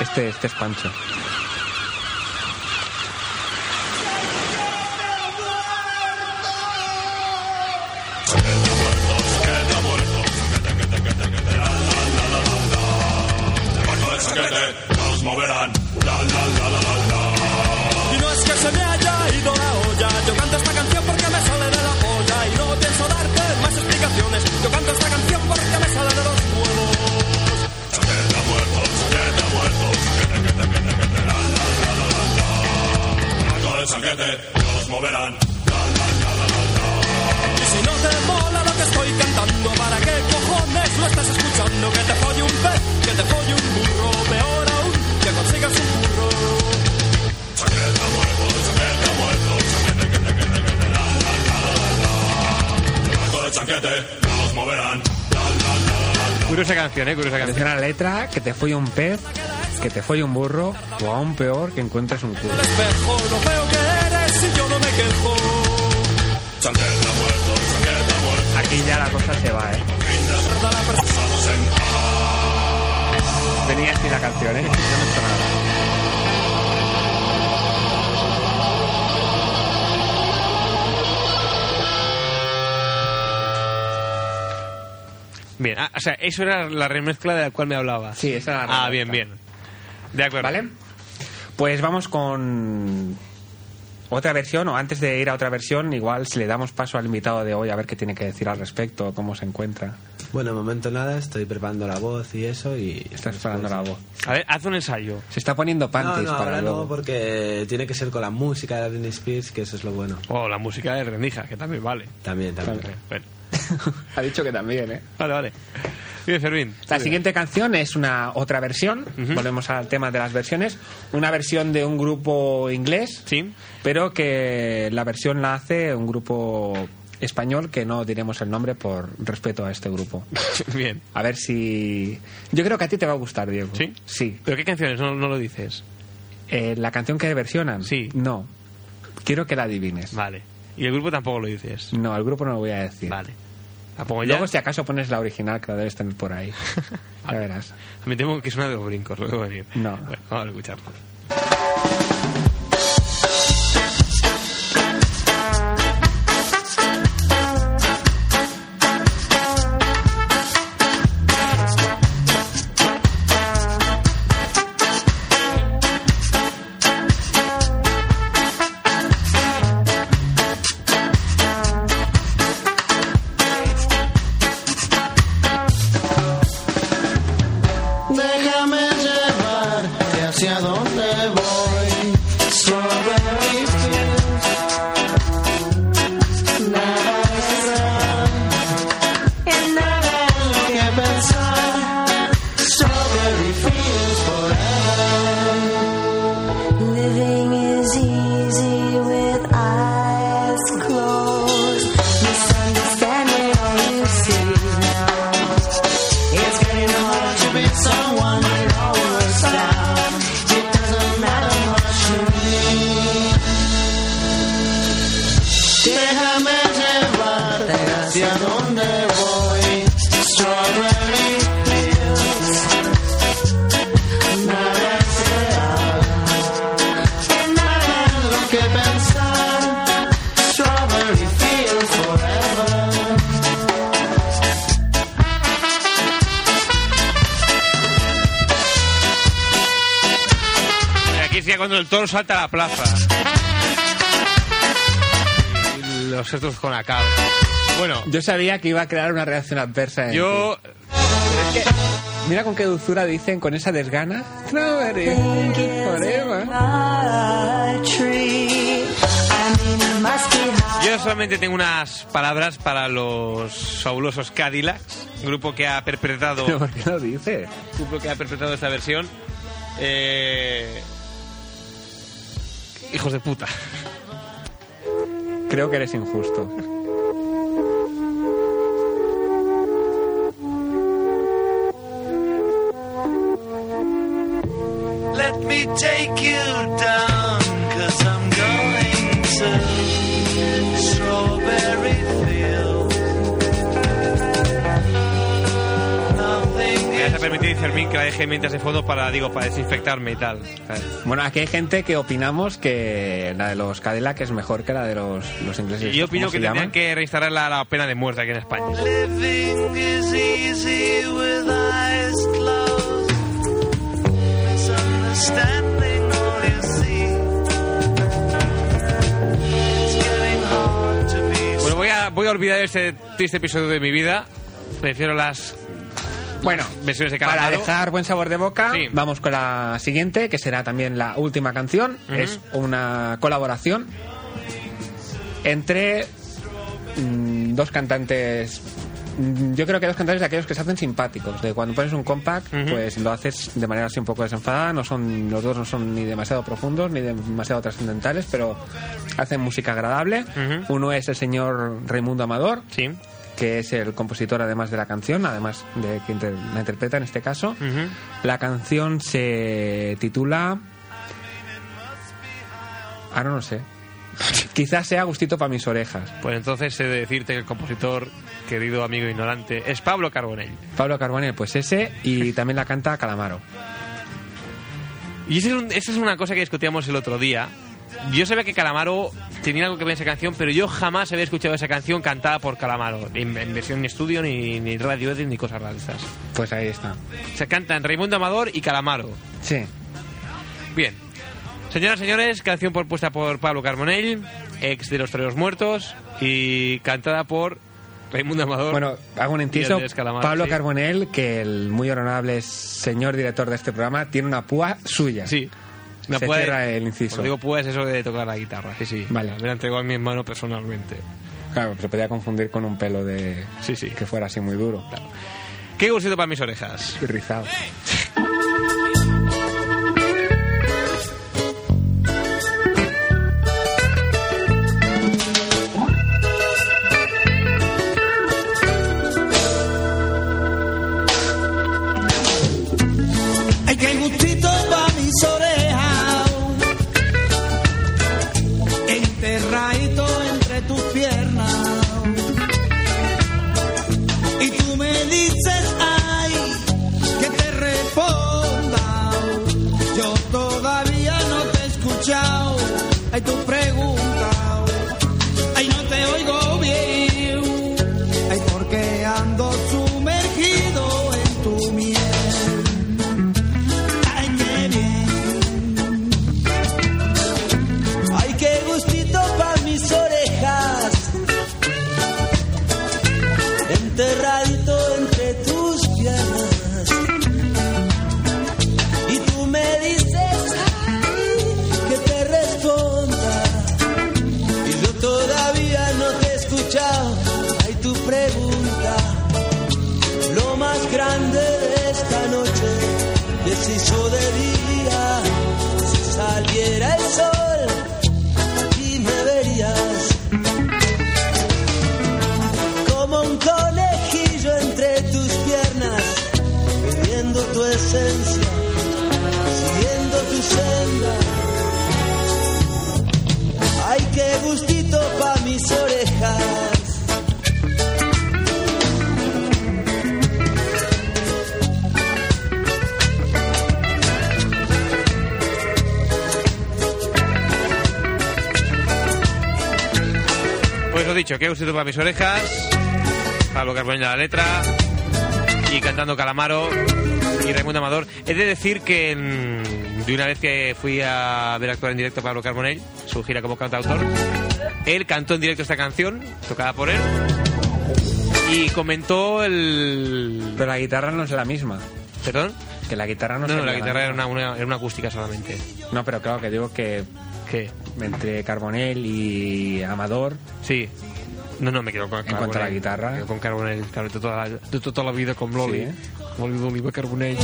Este, este es Pancho. juguete, que te pez, que te burro, peor aún, que consigas un burro. Curiosa canción, eh, curiosa canción. la letra, que te folle un pez, que te folle un burro, o aún peor, que encuentres un culo. Y yo no me quejo. Chaqueta muerto, chaqueta muerto. Aquí ya la cosa se va, ¿eh? Venía así la canción, ¿eh? No me hizo nada. Bien, ah, o sea, eso era la remezcla de la cual me hablaba. Sí, esa era la Ah, bien, remezcla. bien. De acuerdo. ¿Vale? Pues vamos con otra versión, o antes de ir a otra versión, igual si le damos paso al invitado de hoy a ver qué tiene que decir al respecto, cómo se encuentra. Bueno, de momento nada, estoy preparando la voz y eso y... Estás preparando la voz. A ver, haz un ensayo. Se está poniendo No, panties no, para ahora luego. no, porque tiene que ser con la música de Britney Spears, que eso es lo bueno. O la música de Rendija, que también vale. También, también. Bueno. (laughs) ha dicho que también, ¿eh? Vale, vale. Bien, Fermín. La siguiente canción es una otra versión. Volvemos al tema de las versiones. Una versión de un grupo inglés, Sí. pero que la versión la hace un grupo español que no diremos el nombre por respeto a este grupo. (laughs) Bien. A ver si. Yo creo que a ti te va a gustar, Diego. ¿Sí? Sí. ¿Pero qué canciones? No, no lo dices. Eh, la canción que versionan. Sí. No. Quiero que la adivines. Vale. Y el grupo tampoco lo dices. No, el grupo no lo voy a decir. Vale. ¿La pongo ya? Luego, si acaso pones la original, que la debes tener por ahí. (laughs) Ya verás. A mí temo que es una de los brincos, lo debo decir. No. Bueno, vamos a escucharlo. Yo sabía que iba a crear una reacción adversa. en yo... ti. Mira con qué dulzura dicen, con esa desgana. Yo solamente tengo unas palabras para los fabulosos Cadillacs, grupo que ha perpetrado, ¿Pero (laughs) por qué lo dices? grupo que ha perpetrado esta versión. Eh, Hijos de puta. Creo que eres injusto. Fermín, que la deje mientras de fondo para, digo, para desinfectarme y tal. Bueno, aquí hay gente que opinamos que la de los Cadillac es mejor que la de los, los ingleses. Yo ¿Cómo opino que tendrían que reinstalar la, la pena de muerte aquí en España. Bueno, voy a, voy a olvidar este triste episodio de mi vida. Prefiero las Bueno, versiones de cada para lado. dejar buen sabor de boca, Sí. vamos con la siguiente, que será también la última canción. Ujú. Es una colaboración entre mm, dos cantantes Mm, Yo creo que dos cantares de aquellos que se hacen simpáticos. De cuando pones un compact, pues lo haces de manera así un poco desenfadada. No son, los dos no son ni demasiado profundos ni demasiado trascendentales, pero hacen música agradable. Uno es el señor Raimundo Amador, que es el compositor además de la canción, además de quien inter- la interpreta en este caso. La canción se titula. Ahora no sé. (laughs) Quizás sea gustito para mis orejas. Pues entonces he de decirte que el compositor, querido amigo ignorante, es Pablo Carbonell. Pablo Carbonell, pues ese, y (laughs) también la canta Calamaro. Y esa es, un- esa es una cosa que discutíamos el otro día. Yo sabía que Calamaro tenía algo que ver en esa canción, pero yo jamás había escuchado esa canción cantada por Calamaro, en, en versión ni estudio, ni, ni radio edit, ni cosas raras. Pues ahí está. Se cantan Raimundo Amador y Calamaro. Sí. Bien. Señoras y señores, canción propuesta por Pablo Carbonell, ex de Los Toreros Muertos, y cantada por Raimundo Amador. Bueno, hago un inciso. Pablo sí. Carbonell, que el muy honorable señor director de este programa, tiene una púa suya. Sí. Se cierra el inciso. Cuando digo pues eso de tocar la guitarra, sí, sí. Vale. Me la entregó a mi hermano personalmente. Claro, se podía confundir con un pelo de... Sí, sí. Que fuera así muy duro. Qué gustito para mis orejas. Rizado. Ay, Ay, tu Qué gustito para mis orejas. Pablo Carbonell a la letra. Y cantando Calamaro y Raimundo Amador. He de decir que mm, de una vez que fui a ver actuar en directo a Pablo Carbonell, su gira como cantautor, él cantó en directo esta canción, tocada por él. Y comentó el. Pero la guitarra no es la misma. ¿Perdón? Que la guitarra no No, no, la guitarra era una- era una acústica solamente. No, pero claro que digo que... ¿Qué? Entre Carbonell y Amador... Sí. No, no, me quedo con En cuanto a la guitarra... Me quedo con Carbonell, claro, de toda la, de toda la vida con Loli. Sí. Con Loli Oliva Carbonell.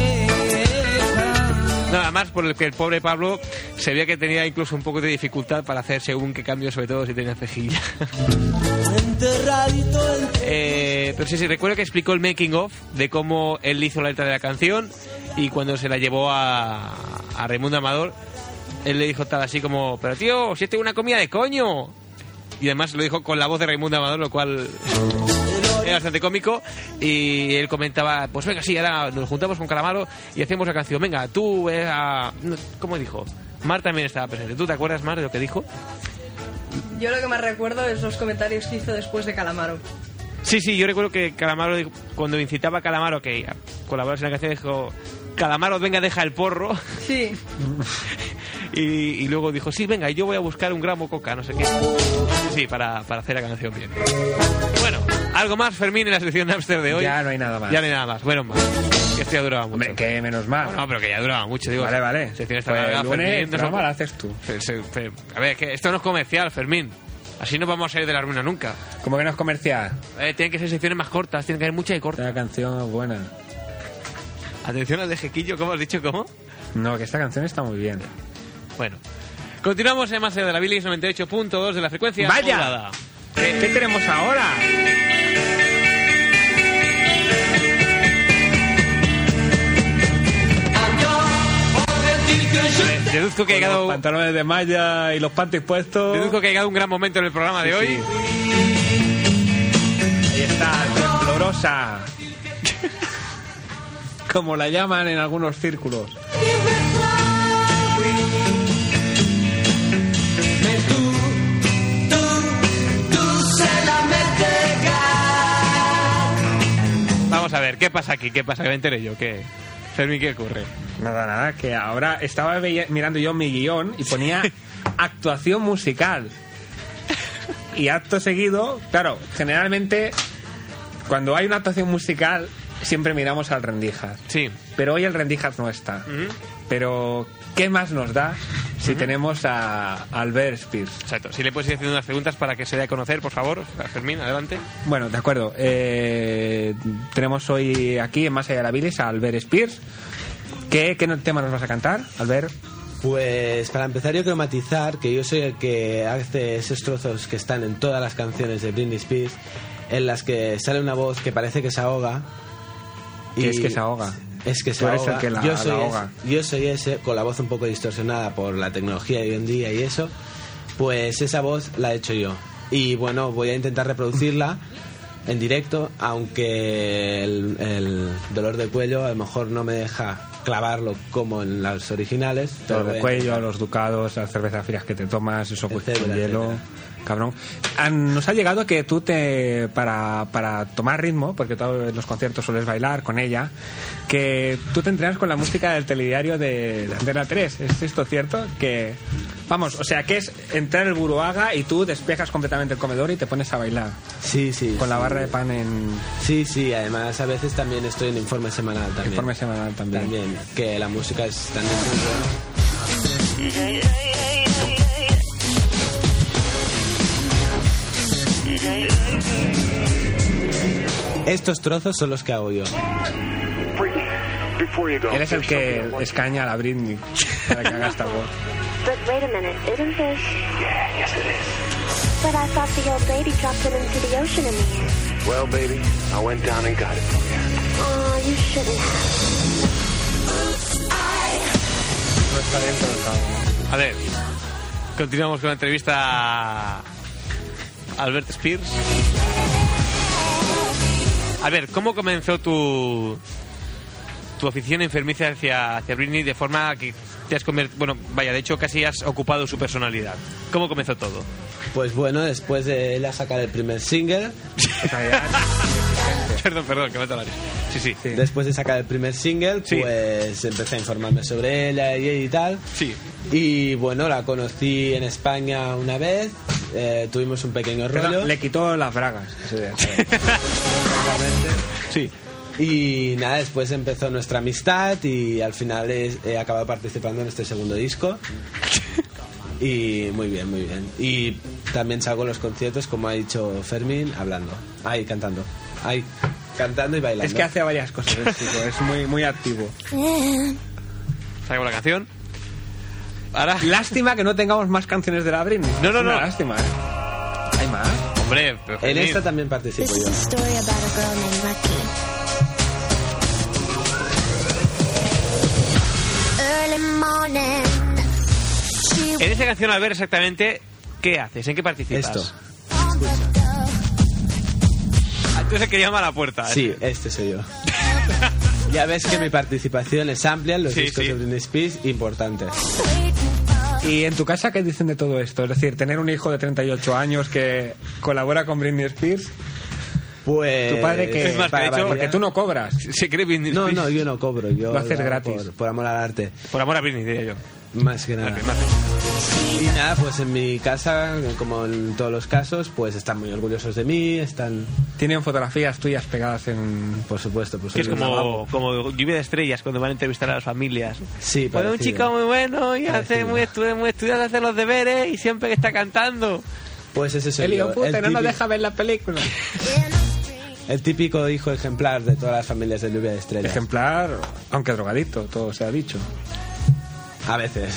Nada más por el que el pobre Pablo se veía que tenía incluso un poco de dificultad para hacer según qué cambio, sobre todo si tenía cejilla. Eh, pero sí, sí, recuerdo que explicó el making of de cómo él hizo la letra de la canción y cuando se la llevó a, a Raimundo Amador, él le dijo tal así como, pero tío, si esto es una comida de coño. Y además lo dijo con la voz de Raimundo Amador, lo cual (laughs) era bastante cómico. Y él comentaba, pues venga, sí, ahora nos juntamos con Calamaro y hacemos la canción. Venga, tú, eh, a... ¿cómo dijo? Mar también estaba presente. ¿Tú te acuerdas, Mar, de lo que dijo? Yo lo que más recuerdo es los comentarios que hizo después de Calamaro. Sí, sí, yo recuerdo que Calamaro, cuando incitaba a Calamaro que colaborase en la canción, dijo, Calamaro, venga, deja el porro. Sí. (laughs) y, y luego dijo, sí, venga, yo voy a buscar un gramo coca, no sé qué. Sí, para, para hacer la canción bien. Bueno, algo más, Fermín, en la sección Napster de hoy. Ya no hay nada más. Ya no hay nada más. Bueno, más. Que esto ya duraba mucho. que menos mal. No, pero que ya duraba mucho, digo. Vale, vale. Sección esta Pues larga, el lunes Fermín, no- haces tú. Fe- se- fe- A ver, que esto no es comercial, Fermín. Así no vamos a salir de la ruina nunca. Como que no es comercial. Eh, tienen que ser secciones más cortas, tienen que haber muchas y cortas. Esta canción es buena. Atención al de Jequillo, ¿cómo has dicho? ¿Cómo? No, que esta canción está muy bien. Bueno. Continuamos en Más de la Bilis 98.2 de la frecuencia. ¡Vaya! ¿Qué, qué tenemos ahora? Deduzco que ha llegado, Los pantalones de malla y los panties puestos. deduzco que ha llegado un gran momento en el programa de Sí, hoy. sí. Ahí está, temblorosa. Como la llaman en algunos círculos. Vamos a ver, ¿qué pasa aquí? ¿Qué pasa? Que me enteré yo. ¿Qué? Fermín, ¿qué ocurre? Nada, nada, que ahora estaba mirando yo mi guion y ponía actuación musical. Y acto seguido, claro, generalmente cuando hay una actuación musical siempre miramos al Rendijas. Sí. Pero hoy el Rendijas no está. Pero, ¿qué más nos da si tenemos a Albert Spears? Exacto. Si le puedes ir haciendo unas preguntas para que se dé a conocer, por favor. Fermín, adelante. Bueno, de acuerdo. Eh, tenemos hoy aquí en Más allá de la bilis a Albert Spears. ¿Qué, ¿Qué tema nos vas a cantar, Albert? Pues para empezar yo quiero matizar que yo soy el que hace esos trozos que están en todas las canciones de Britney Spears en las que sale una voz que parece que se ahoga. Que es que se ahoga. Es que se Tú eres ahoga. el que la- yo, la soy ahoga. ese, yo soy ese, con la voz un poco distorsionada por la tecnología de hoy en día y eso. Pues esa voz la he hecho yo. Y bueno, voy a intentar reproducirla en directo, aunque el, el dolor de cuello a lo mejor no me deja clavarlo como en las originales. voy de a cuello, intentar. los ducados, las cervezas frías que te tomas, eso pues, con hielo, etcétera. Cabrón. Nos ha llegado que tú te, para, para tomar ritmo, porque en los conciertos sueles bailar con ella, que tú te entrenas con la música del telediario de, de Antena 3. ¿Es esto cierto? Que, vamos, o sea, que es entrar el buruaga y tú despejas completamente el comedor y te pones a bailar. Sí, sí. Con la sí. barra de pan en Sí, sí, además a veces también estoy en informe semanal también. informe semanal también. También, que la música es también muy buena. Estos trozos son los que hago yo. Él es el que escaña a la Britney para que haga esta voz. But wait a minute, isn't this? Yeah, yes it is. But I thought the old lady dropped it into the ocean in the end. Well, baby, I went down and got it for you. Oh, you shouldn't have. No está dentro del cabo. A ver, continuamos con la entrevista Albert Spears. A ver, ¿cómo comenzó tu tu afición enfermiza hacia, hacia Britney de forma que te has convertido... Bueno, vaya, de hecho casi has ocupado su personalidad. ¿Cómo comenzó todo? Pues bueno, después de ella sacar el primer single, (laughs) (laughs) perdón, perdón, que me la Sí, sí. después de sacar el primer single, pues empecé a informarme sobre ella y, y tal. Sí. Y bueno, la conocí en España una vez, eh, tuvimos un pequeño Pero rollo. le quitó las bragas. (laughs) Sí. Y nada, después empezó nuestra amistad y al final he, he acabado participando en este segundo disco. (laughs) Y muy bien, muy bien. Y también salgo en los conciertos, como ha dicho Fermín, hablando. Ahí, cantando. Ahí, cantando y bailando. Es que hace varias cosas, el chico, es muy, muy activo. Saco la canción. Ahora... Lástima que no tengamos más canciones de la Britney. No, no, Es una no. Lástima, ¿eh? ¿Hay más? Hombre, pero En esta también participo yo. En esa canción, al ver exactamente qué haces, en qué participas. Esto. Tú eres el que llama a la puerta. Sí, este soy yo. (laughs) ya ves que mi participación es amplia en los Sí, discos sí. de Britney Spears, importante. ¿Y en tu casa qué dicen de todo esto? Es decir, tener un hijo de 38 años que colabora con Britney Spears. Pues... ¿Tu padre que Es más, de hecho- Porque tú no cobras. Se cree Britney No, Spears. no, yo no cobro. Yo Lo haces hago gratis. Por, por amor al arte. Por amor a Britney, diría yo. Más que nada. Y nada, pues en mi casa, como en todos los casos, pues están muy orgullosos de mí, están... Tienen fotografías tuyas pegadas en... Por supuesto, pues Que es un como, como lluvia de estrellas cuando van a entrevistar a las familias. Sí, Pues un parecido. chico muy bueno y hace muy, estu muy estudiado, hace los deberes y siempre que está cantando. Pues ese es El hijo puta, no nos deja ver la película. el típico hijo ejemplar de todas las familias de lluvia de estrellas. Ejemplar, aunque drogadicto, todo se ha dicho. A veces.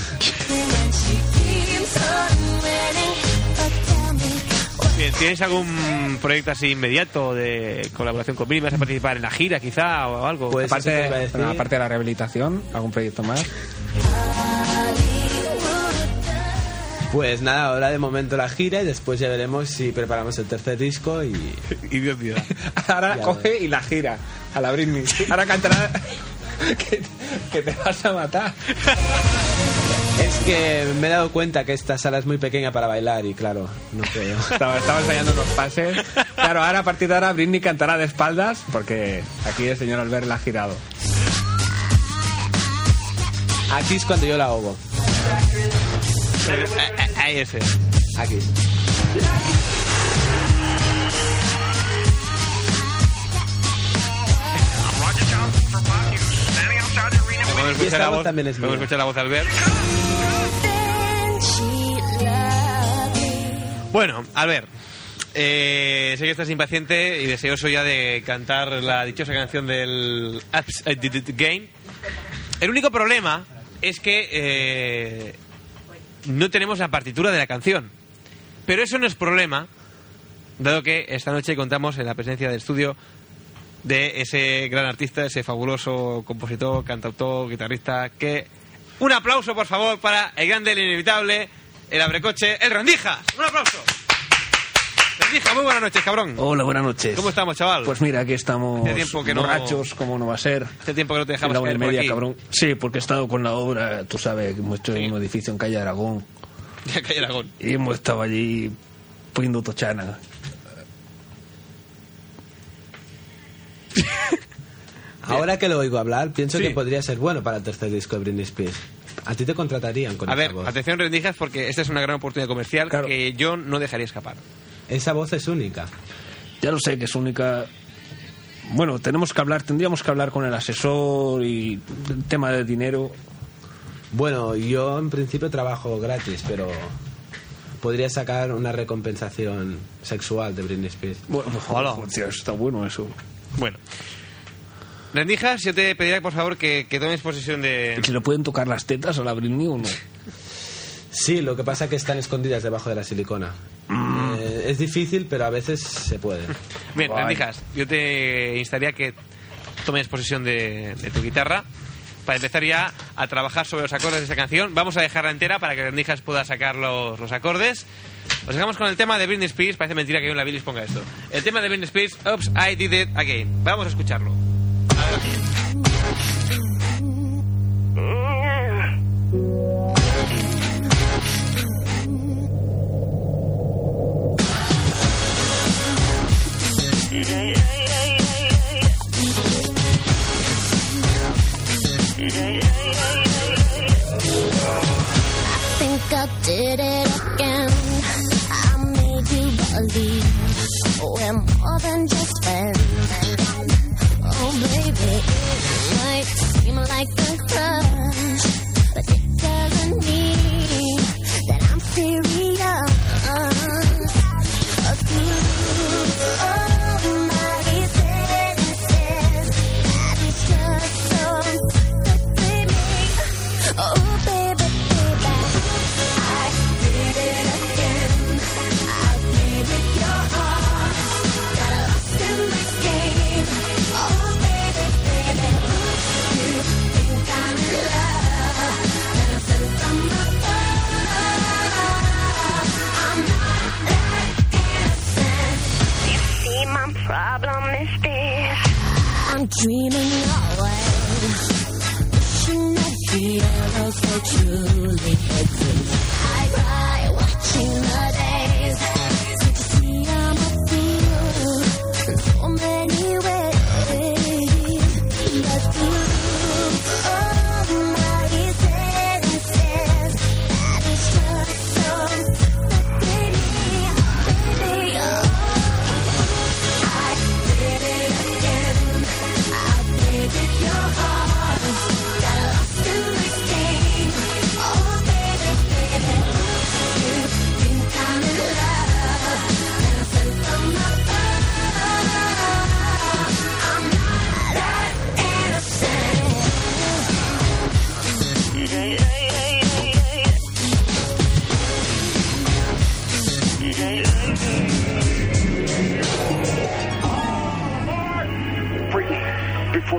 Bien, ¿tienes algún proyecto así inmediato de colaboración con Billy? ¿Vas a participar en la gira quizá o algo? Pues aparte, bueno, de la rehabilitación, algún proyecto más. Pues nada, ahora de momento la gira y después ya veremos si preparamos el tercer disco y... (laughs) y Dios mío. Ahora Ya coge y la gira a la Britney. Ahora cantará (laughs) que, que te vas a matar. (laughs) Es que me he dado cuenta que esta sala es muy pequeña para bailar y claro, no creo. (laughs) Estaba, estaba ensayando unos pases. Claro, ahora a partir de ahora Britney cantará de espaldas porque aquí el señor Albert la ha girado. Aquí es cuando yo la ahogo. Ahí ese. Aquí. Podemos escuchar la voz voz, también es podemos mía. escuchar la voz de Albert. Bueno, Albert, eh, sé que estás impaciente y deseoso ya de cantar la dichosa canción del Apps I Did It Game. El único problema es que eh, no tenemos la partitura de la canción. Pero eso no es problema, dado que esta noche contamos en la presencia del estudio de ese gran artista, ese fabuloso compositor, cantautor, guitarrista, que... Un aplauso, por favor, para el grande, el inevitable, el abrecoche, el Rendijas. ¡Un aplauso! Rendija, muy buenas noches, cabrón. Hola, buenas noches. ¿Cómo estamos, chaval? Pues mira, aquí estamos tiempo que no- borrachos, como no va a ser. Hace tiempo que no te En dejamos la por media, aquí. cabrón. Sí, porque he estado con la obra, tú sabes, que hemos hecho en un edificio en Calle Aragón. Ya (laughs) calle Aragón. Y hemos estado allí poniendo tochana. (laughs) Ahora que lo oigo hablar, pienso Sí. que podría ser bueno para el tercer disco de Britney Spears. A ti te contratarían con A esa ver, voz. atención, Rendijas, porque esta es una gran oportunidad comercial que yo no dejaría escapar. Esa voz es única. Ya lo sé, que es única. Bueno, tenemos que hablar, tendríamos que hablar con el asesor y el tema del dinero. Bueno, yo en principio trabajo gratis, pero podría sacar una recompensación sexual de Britney Spears. Bueno, Hola. hostia, está bueno eso. Bueno. Rendijas, yo te pediría, por favor, que, que tomes posesión de... ¿Se le pueden tocar las tetas a la Britney o no? Sí, lo que pasa es que están escondidas debajo de la silicona. Mm. Eh, es difícil, pero a veces se puede. Bien, Guay. Rendijas, yo te instaría que tomes posesión de, de tu guitarra para empezar ya a trabajar sobre los acordes de esta canción. Vamos a dejarla entera para que Rendijas pueda sacar los, los acordes. Os dejamos con el tema de Britney Spears. Parece mentira que yo en la Billis ponga esto. El tema de Britney Spears, Oops, I Did It Again. Vamos a escucharlo. Than just friends. Oh, baby, it might seem like a crush, but it doesn't mean that I'm serious. Problem is this. I'm dreaming away. Wishing that dream so truly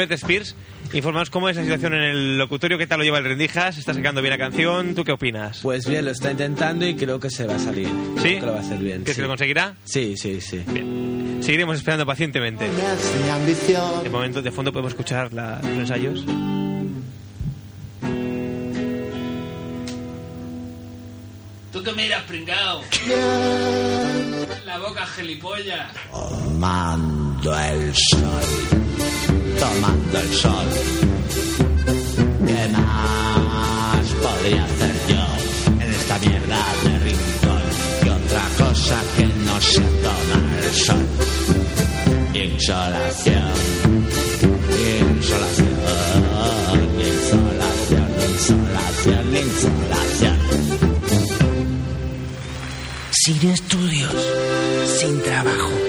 Albert Spears, informaos cómo es la situación en el locutorio, qué tal lo lleva el Rendijas, está sacando bien la canción, ¿tú qué opinas? Pues bien, lo está intentando y creo que se va a salir. ¿Sí? Creo que lo va a hacer bien. ¿Crees sí. que lo conseguirá? Sí, sí, sí. Seguiremos esperando pacientemente. Mi ambición. De momento, de fondo podemos escuchar la- los ensayos. ¿Tú qué miras, pringao? La boca gilipollas. Tomando el sol. Tomando el sol. ¿Qué más podría hacer yo en esta mierda de rincón? Que otra cosa que no sea tomar el sol. Insolación. Insolación. Insolación. Insolación. Insolación. Sin estudios, sin trabajo.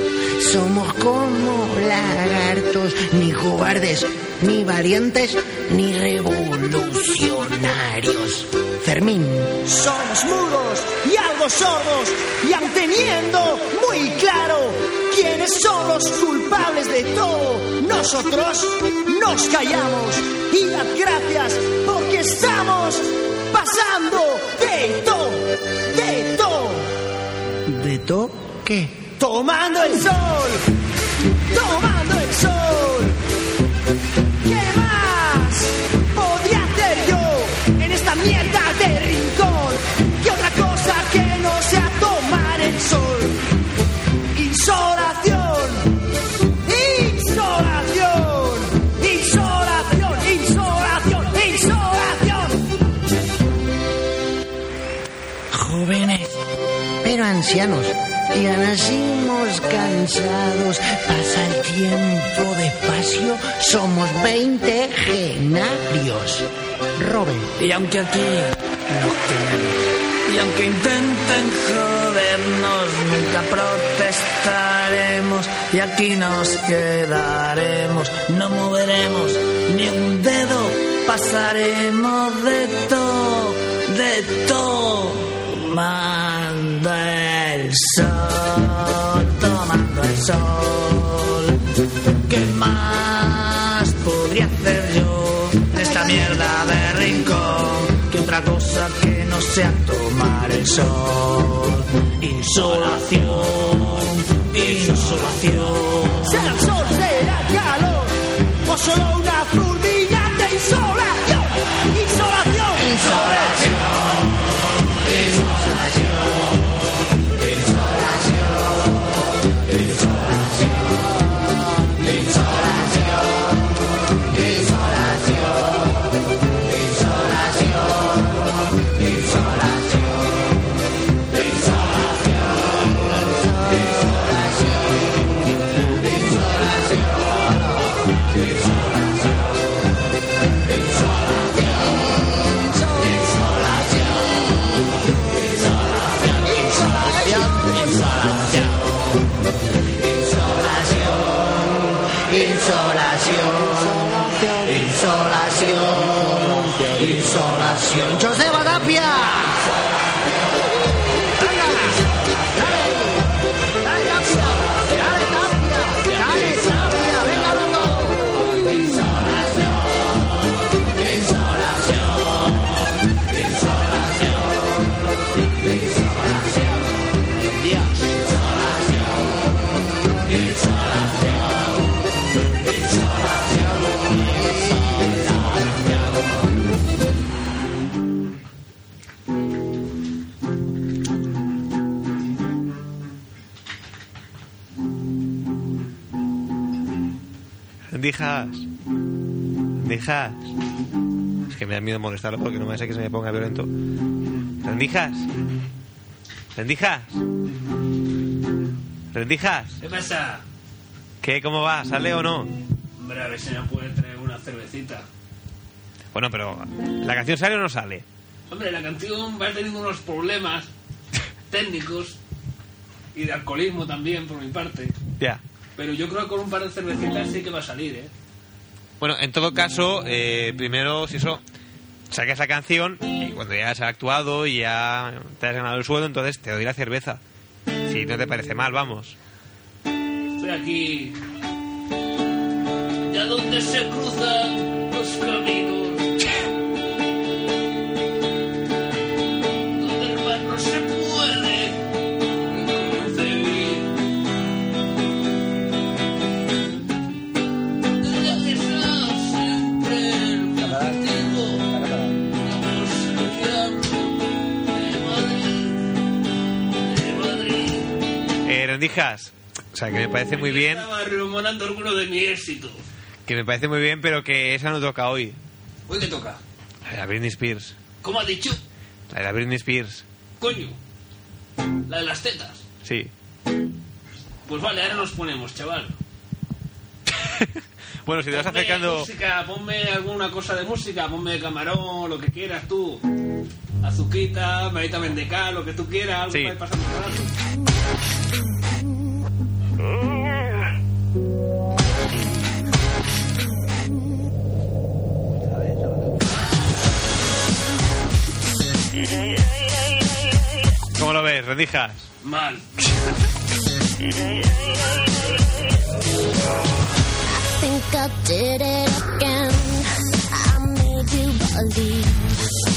Somos como lagartos, ni cobardes, ni valientes, ni revolucionarios. Fermín. Somos mudos y algo sordos, y aun teniendo muy claro quiénes son los culpables de todo, nosotros nos callamos y dad gracias porque estamos pasando de todo, de todo, ¿De to qué? Tomando el sol, tomando el sol. ¿Qué más podría hacer yo en esta mierda de rincón? ¿Qué otra cosa que no sea tomar el sol? Insolación, insolación, insolación, insolación, insolación. Jóvenes, pero ancianos. Ya nacimos cansados, pasa el tiempo despacio, somos veintegenarios. Robin. Y aunque aquí nos quieran, y aunque intenten jodernos, nunca protestaremos. Y aquí nos quedaremos, no moveremos ni un dedo, pasaremos de todo, de todo. Tomando el sol, tomando el sol. ¿Qué más podría hacer yo en esta mierda de rincón? Que otra cosa que no sea tomar el sol. Insolación, insolación. Será el sol, será el calor, o solo una fulminante insolación. Insolación, insolación, Rendijas. Rendijas. Es que me da miedo molestarlo porque no me hace que se me ponga violento. Rendijas. Rendijas. Rendijas. ¿Qué pasa? ¿Qué? ¿Cómo va? ¿Sale o no? Hombre, a ver si me puede traer una cervecita. Bueno, pero ¿la canción sale o no sale? Hombre, la canción va teniendo unos problemas (laughs) técnicos y de alcoholismo también, por mi parte. Ya. Pero yo creo que con un par de cervecitas sí que va a salir, ¿eh? Bueno, en todo caso, eh, primero, si eso, saca esa canción y cuando ya has actuado y ya te has ganado el sueldo, entonces te doy la cerveza. Si no te parece mal, vamos. Estoy aquí. Ya donde se cruzan los caminos. Rendijas, o sea, que me parece muy bien, Estaba rememorando alguno de mi éxito. que me parece muy bien, pero que esa no toca hoy. Hoy que toca. La de la Britney Spears. ¿Cómo ha dicho? La de la Britney Spears. Coño. La de las tetas. Sí. Pues vale, ahora nos ponemos, chaval. (laughs) Bueno, si te vas Ponme acercando... Música, ponme alguna cosa de música, ponme camarón, lo que quieras tú. Azuquita, marita mendecal, lo que tú quieras, algo Sí. para ir pasando. ¿Cómo lo ves, rendijas? Mal. think I did it again. I made you believe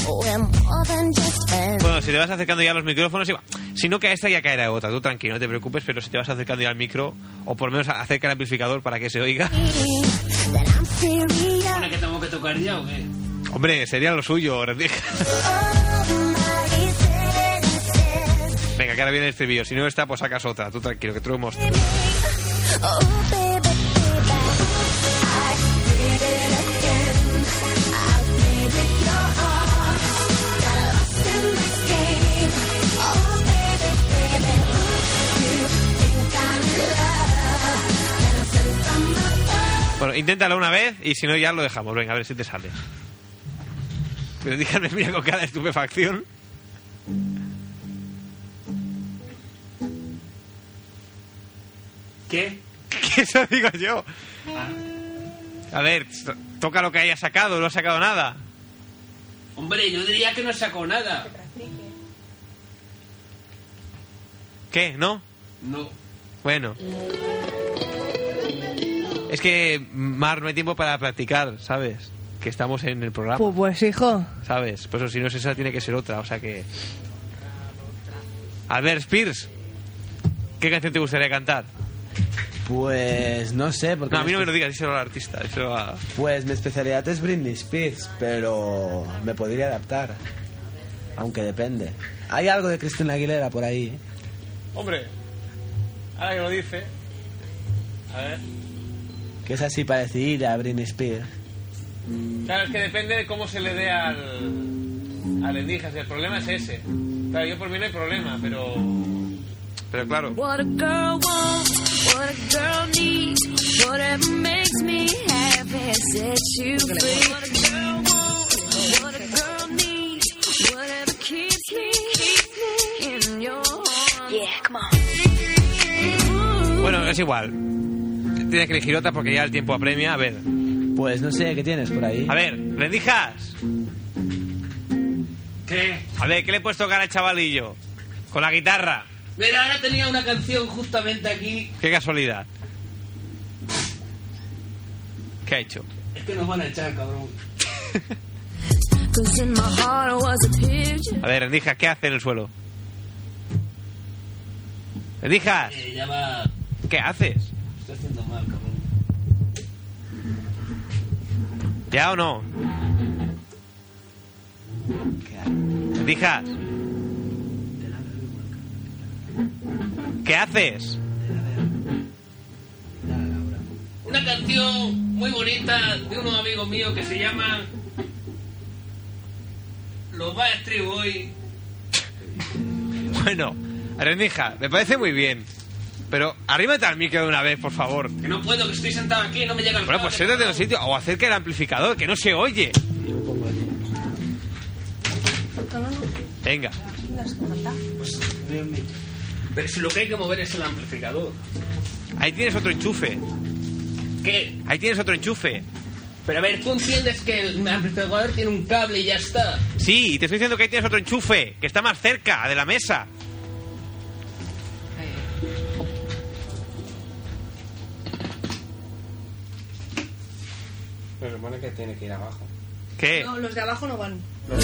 we're more than just friends. Bueno, si te vas acercando ya a los micrófonos, iba. si no cae esta, ya caerá otra. Tú tranquilo, no te preocupes, pero si te vas acercando ya al micro, o por lo menos acerca el amplificador para que se oiga. That I'm serious. ¿Pone que tengo que tocar ya o qué? Hombre, sería lo suyo. Venga, que ahora viene el estribillo. Si no está, pues sacas otra. Tú tranquilo, que tú lo hemos... Bueno, inténtalo una vez y si no, ya lo dejamos. Venga, a ver si te sale. Pero díganme, mira con cada estupefacción. ¿Qué? (laughs) ¿Qué eso digo yo? A ver, to- toca lo que haya sacado, no ha sacado nada. Hombre, yo diría que no sacó nada. ¿Qué? ¿No? No. Bueno. Es que, Mar, no hay tiempo para practicar, ¿sabes? Que estamos en el programa, Pues, pues hijo, ¿sabes? Pues eso, si no es esa, tiene que ser otra, o sea que... Albert Spears, ¿qué canción te gustaría cantar? Pues no sé, porque... No, a mí no me lo digas, díselo al artista, díselo a... Pues mi especialidad es Britney Spears, pero me podría adaptar. Aunque depende. Hay algo de Cristina Aguilera por ahí. Hombre, ahora que lo dice... A ver... Que es así parecida a Britney Spears. Claro, es que depende de cómo se le dé al... al Endijas, el problema es ese. Claro, yo por mí no hay problema, pero... Pero claro... What a girl wants, what a girl needs, whatever makes me happy sets you free. What a girl wants, what a girl needs, whatever keeps me, keeps me in your. Yeah, come on. Bueno, es igual. Tienes que elegir otra porque ya el tiempo apremia. A ver. Pues no sé, ¿qué tienes por ahí? A ver, rendijas. ¿Qué? A ver, ¿qué le he puesto cara al chavalillo? Con la guitarra. Mira, ahora tenía una canción justamente aquí. Qué casualidad. ¿Qué ha hecho? Es que nos van a echar, cabrón. A ver, Rendijas, ¿qué hace en el suelo? Rendijas, Eh, ya va. ¿qué haces? Estoy haciendo mal, cabrón. ¿Ya o no? Rendijas. ¿Qué haces? Una canción muy bonita de unos amigos míos que se llaman Los Backstreet Boys. Bueno, Rendija, me parece muy bien. Pero arrímate al micro de una vez, por favor. Que no puedo, que estoy sentado aquí y no me llega el Bueno, pues siéntate en el sitio o acerca el amplificador, que no se oye. Venga. Pero si lo que hay que mover es el amplificador. Ahí tienes otro enchufe. ¿Qué? Ahí tienes otro enchufe. Pero a ver, tú entiendes que el amplificador tiene un cable y ya está. Sí, y te estoy diciendo que ahí tienes otro enchufe, que está más cerca de la mesa. Supone que tiene que ir abajo. ¿Qué? No, los de abajo no van. Me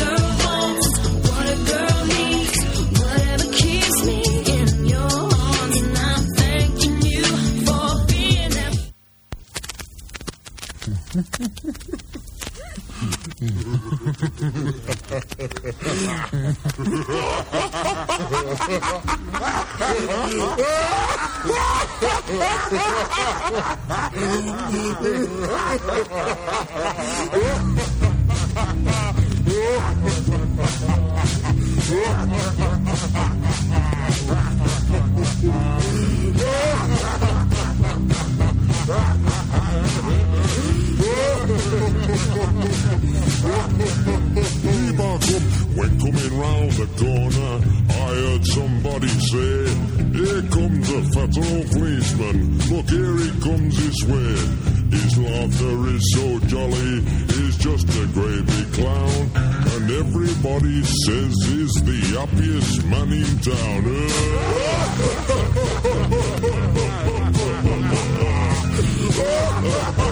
(laughs) Ha ha ha! When coming round the corner, I heard somebody say, Here comes a fat old policeman, look here he comes this way. His laughter is so jolly, he's just a big clown, and everybody says he's the happiest man in He eh? (laughs)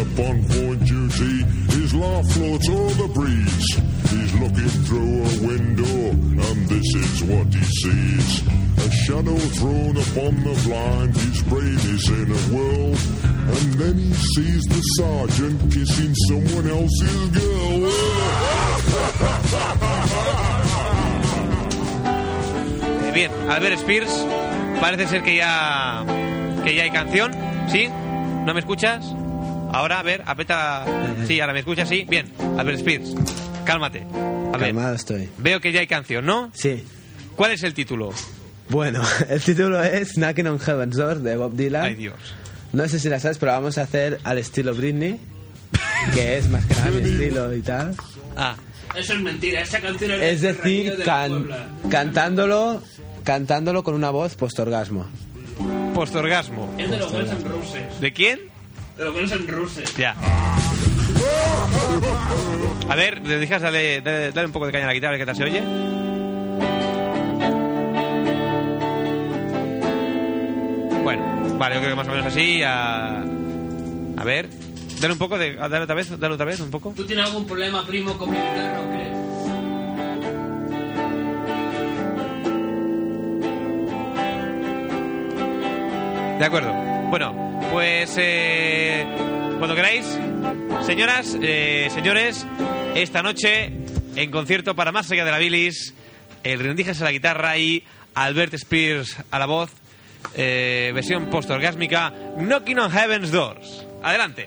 up on point duty, his laugh floats all the breeze. He's looking through a window, and this is what he sees. A shadow thrown upon the blind, his brain is in a whirl. And then he sees the sergeant kissing someone else's girl. (laughs) Eh, bien, Albert Spears, parece ser que ya hay canción, ¿sí? ¿No me escuchas? Ahora, a ver, aprieta. Sí, ahora me escuchas, sí. Bien, Albert Spears, cálmate. A ver, Calmado estoy. veo que ya hay canción, ¿no? Sí. ¿Cuál es el título? Bueno, (laughs) el título es Knocking on Heaven's Door de Bob Dylan. Ay, Dios. No sé si la sabes, pero vamos a hacer al estilo Britney, que es más que nada mi estilo y tal. Ah, Eso es mentira, esa canción es, Es decir, Rayo de la can- Puebla. cantándolo, cantándolo con una voz postorgasmo. postorgasmo. Es de los Guns N' Roses. ¿De quién? De los Guns N' Roses. Ya. A ver, le dejas dale, dale, dale un poco de caña a la guitarra, a ver qué tal se oye. Bueno, vale, yo creo que más o menos así. A, a ver, dale un poco de. Dale otra vez, dale otra vez, un poco. ¿Tú tienes algún problema, primo, con mi guitarra o qué? De acuerdo. Bueno, pues eh, cuando queráis, señoras, eh, señores, esta noche en concierto para Más allá de la bilis, el Rendijas a la guitarra y Albert Spears a la voz, eh, versión post-orgásmica, Knocking on Heaven's Doors. Adelante.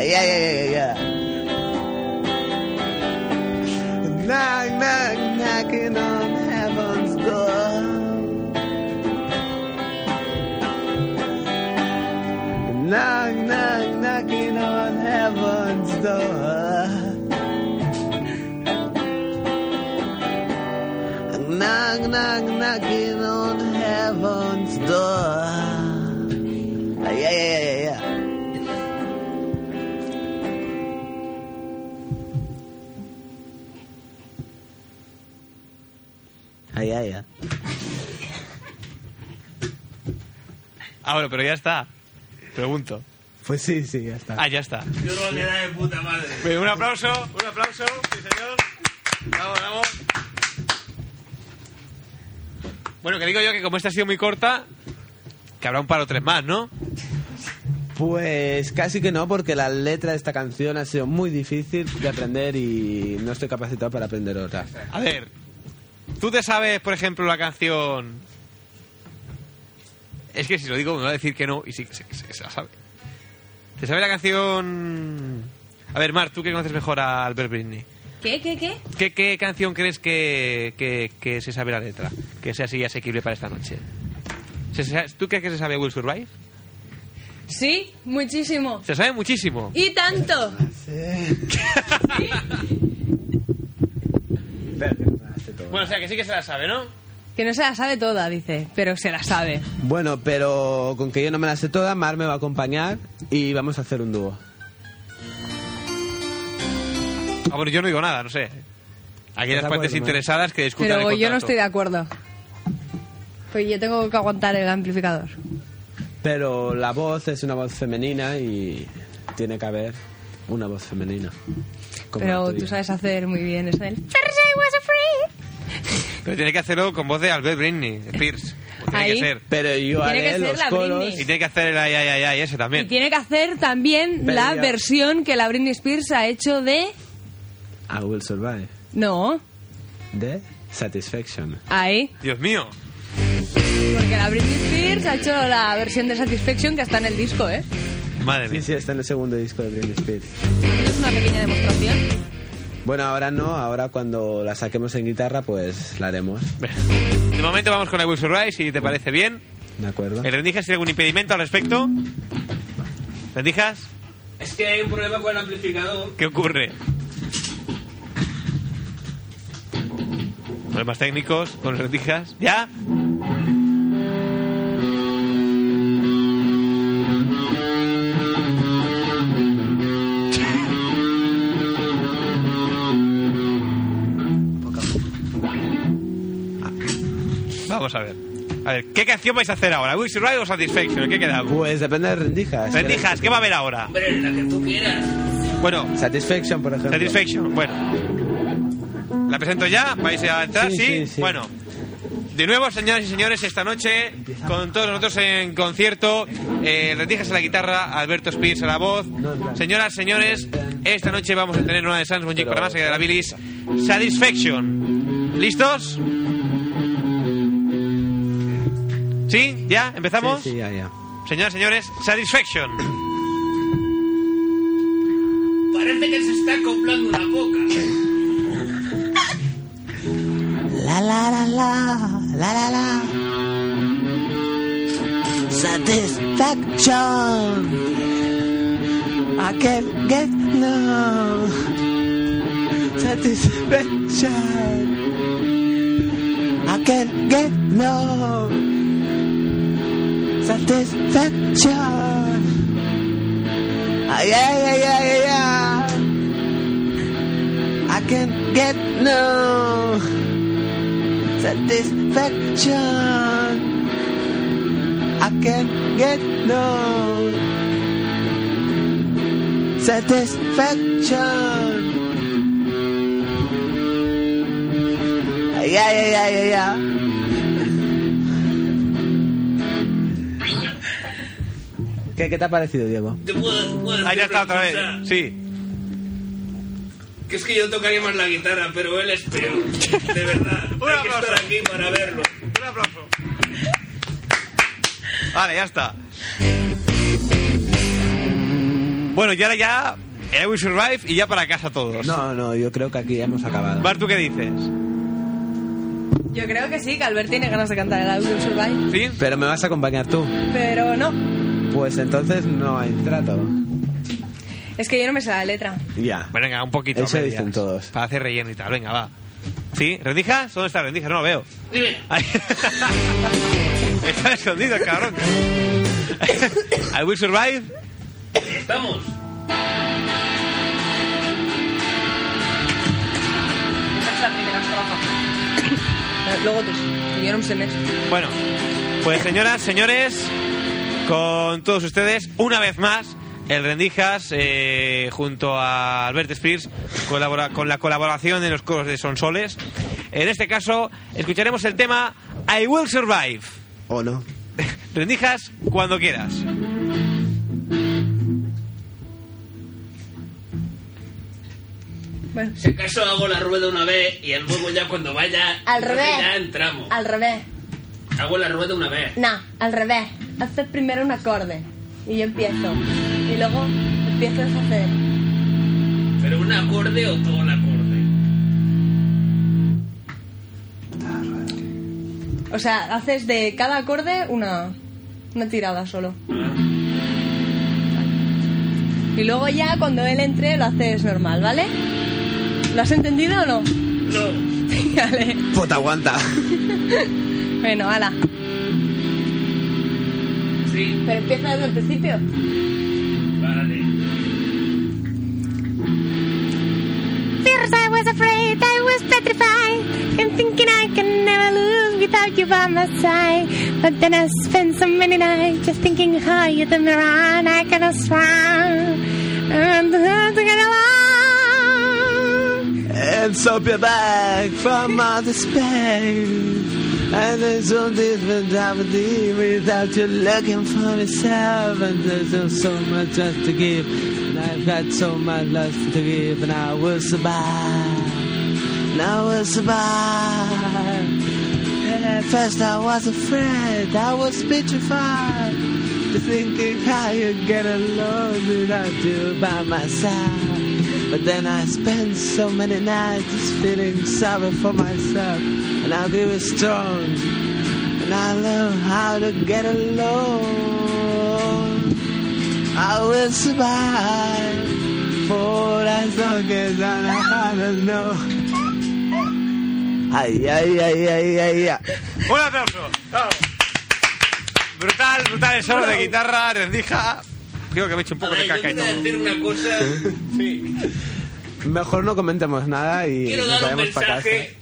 yeah, yeah, yeah, yeah. Knock, knock, knocking on heaven's door. Knock, knock, knocking on heaven's door. Knock, knock, knocking on heaven's door. Ay, ay, ay. Ah, bueno, pero ya está. Pregunto. Pues sí, sí, ya está. Ah, ya está. Yo no voy a quedar de puta madre. Un aplauso, un aplauso. Sí, señor. Vamos, vamos. Bueno, que digo yo que como esta ha sido muy corta, que habrá un par o tres más, ¿no? Pues casi que no, porque la letra de esta canción ha sido muy difícil de aprender y no estoy capacitado para aprender otra. A ver, ¿tú te sabes, por ejemplo, la canción... Es que si lo digo me va a decir que no y sí que se, que se- se la sabe. ¿Te sabes la canción...? A ver, Mar, tú que conoces mejor a Albert Britney. ¿Qué, qué, qué? ¿Qué, qué canción crees que, que, que se sabe la letra? Que sea así asequible para esta noche. ¿Se- se- ¿Tú crees que se sabe Will Survive? Sí, muchísimo. Se sabe muchísimo. Y tanto. (laughs) (laughs) Bueno, o sea, que sí que se la sabe, ¿no? Que no se la sabe toda, dice, pero se la sabe. Bueno, pero con que yo no me la sé toda, Mar me va a acompañar y vamos a hacer un dúo. Ah, bueno, yo no digo nada, no sé. Aquí ¿Estás las partes interesadas que discutan Pero el yo no estoy de acuerdo. Pues yo tengo que aguantar el amplificador. Pero la voz es una voz femenina y tiene que haber una voz femenina. Pero tú sabes hacer muy bien eso del... Pero tiene que hacerlo con voz de Albert Britney, Spears. Tiene Ahí. que ser. Pero yo Tiene que haré ser los la coros. Britney. Y tiene que hacer el ay, ay, ay, ay, ese Y también. tiene que hacer también Pero la ya- versión que la Britney Spears ha hecho de... I Will Survive. No, De Satisfaction. ahí. Dios mío. Porque la Britney Spears ha hecho la versión de Satisfaction que está en el disco, ¿eh? Madre mía. Sí, sí, está en el segundo disco de Britney Spears. Es una pequeña demostración. Bueno, ahora no, ahora cuando la saquemos en guitarra, pues la haremos. De momento vamos con la Will Survive, si te parece bien. ¿De acuerdo? ¿El Rendijas tiene algún impedimento al respecto? ¿Rendijas? Es que hay un problema con el amplificador. ¿Qué ocurre? Problemas técnicos con los rendijas. ¿Ya? Vamos a ver. A ver, ¿qué canción vais a hacer ahora? ¿Will Survive o Satisfaction? ¿Qué queda? Pues depende de rendijas. Rendijas, ¿qué va a haber ahora? Hombre, la que tú quieras. Bueno, Satisfaction, por ejemplo. Satisfaction, bueno. ¿La presento ya? ¿Vais a entrar? Sí, Sí, sí, sí. Bueno. De nuevo, señoras y señores, esta noche, con todos nosotros en concierto, eh, Rendijas a la guitarra, Alberto Spears a la voz. Señoras, señores, esta noche vamos a tener una de Sans Music para más allá de la bilis, Satisfaction. ¿Listos? ¿Sí? ¿Ya? ¿Empezamos? Sí, sí, ya, ya. Señoras y señores, Satisfaction. Parece que se está acoplando una boca. La la la la, la la la. Satisfaction. I can't get no satisfaction. I can't get no satisfaction. Ay, ay, ay, ay, ay, ay. I can't get no satisfaction. I can't get no satisfaction. Ay, ay, ay, ay, ay, ay. ¿Qué, qué te ha parecido, Diego? ¿Te puedo, puedo Ahí ya está otra vez. Sí. Que es que yo tocaría más la guitarra, pero él es peor. De verdad. Hay que estar aquí para verlo. Un aplauso. Vale, ya está. Bueno, y ahora ya I Will Survive y ya para casa todos. No, no, yo creo que aquí ya hemos acabado. Bar, ¿tú qué dices? Yo creo que sí, que Albert tiene ganas de cantar el Audio Survive. ¿Sí? Pero me vas a acompañar tú. Pero no, Pues entonces no hay trato. es que yo no me sé la letra. Ya. Bueno, venga, un poquito. Eso medias, dicen todos. Para hacer relleno y tal, venga, va. ¿Sí? ¿Rendijas? ¿Dónde está Rendijas? No lo veo. Dime. (laughs) Está escondido, el cabrón. I Will Survive. Estamos. Luego tú, yo no me sé. Bueno, pues señoras, señores, con todos ustedes, una vez más, el Rendijas, eh, junto a Albert Spears, colabora, con la colaboración de los coros de Sonsoles. En este caso, escucharemos el tema I Will Survive. ¿O no? (laughs) Rendijas, cuando quieras. Bueno. Si acaso hago la rueda una vez y luego ya cuando vaya. Al revés. Ya entramos. Al revés. Hago la rueda una vez. No, al revés. Haces primero un acorde. Y yo empiezo. Y luego empiezo a hacer. Pero un acorde o todo el acorde. O sea, haces de cada acorde una, una tirada solo. Y luego ya cuando él entre lo haces normal, ¿vale? ¿Lo has entendido o no? No. (laughs) vale. Puta, aguanta. (laughs) Bueno, ala. Sí. Pero empieza desde el principio. Vale. First I was afraid, I was petrified, and thinking I can never lose without you by my side. But then I spent so many nights just thinking how you turn me around, I could have sworn. And uh, to get along. And so you're back from outer space. And there's all of day without you looking for yourself. And there's still so much left to give. And I've got so much left to give. And I will survive. And I will survive. And at first I was afraid. I was petrified. To thinking how you get along without you by my side. But then I spend so many nights just feeling sorry for myself. And I'll be strong. And I learn how to get along. I will survive for as long as I know how to know. Ay, ay, ay, ay, ay, ay. Un aplauso. Bravo. Brutal, brutal el solo de guitarra, Rendija. Creo que me he hecho un poco de caca y todo. decir una cosa. (laughs) Sí. Mejor no comentemos nada y Quiero nos dar un vayamos para casa. mensaje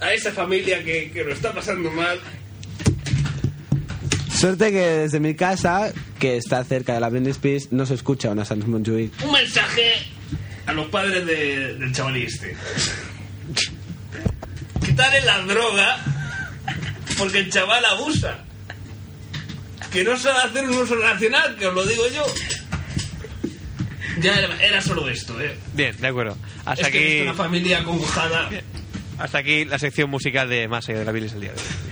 a esa familia que, que lo está pasando mal. Suerte que desde mi casa, que está cerca de la Spears, no se escucha una Sans Montjuic. Un mensaje a los padres de- del chavaliste. Quitarle la droga porque el chaval abusa. Que no sabe hacer un uso racional, que os lo digo yo. Ya era, era solo esto, ¿eh? Bien, de acuerdo. Hasta es que aquí, una familia acongojada. hasta aquí la sección musical de Más allá de la Bilis el día de hoy.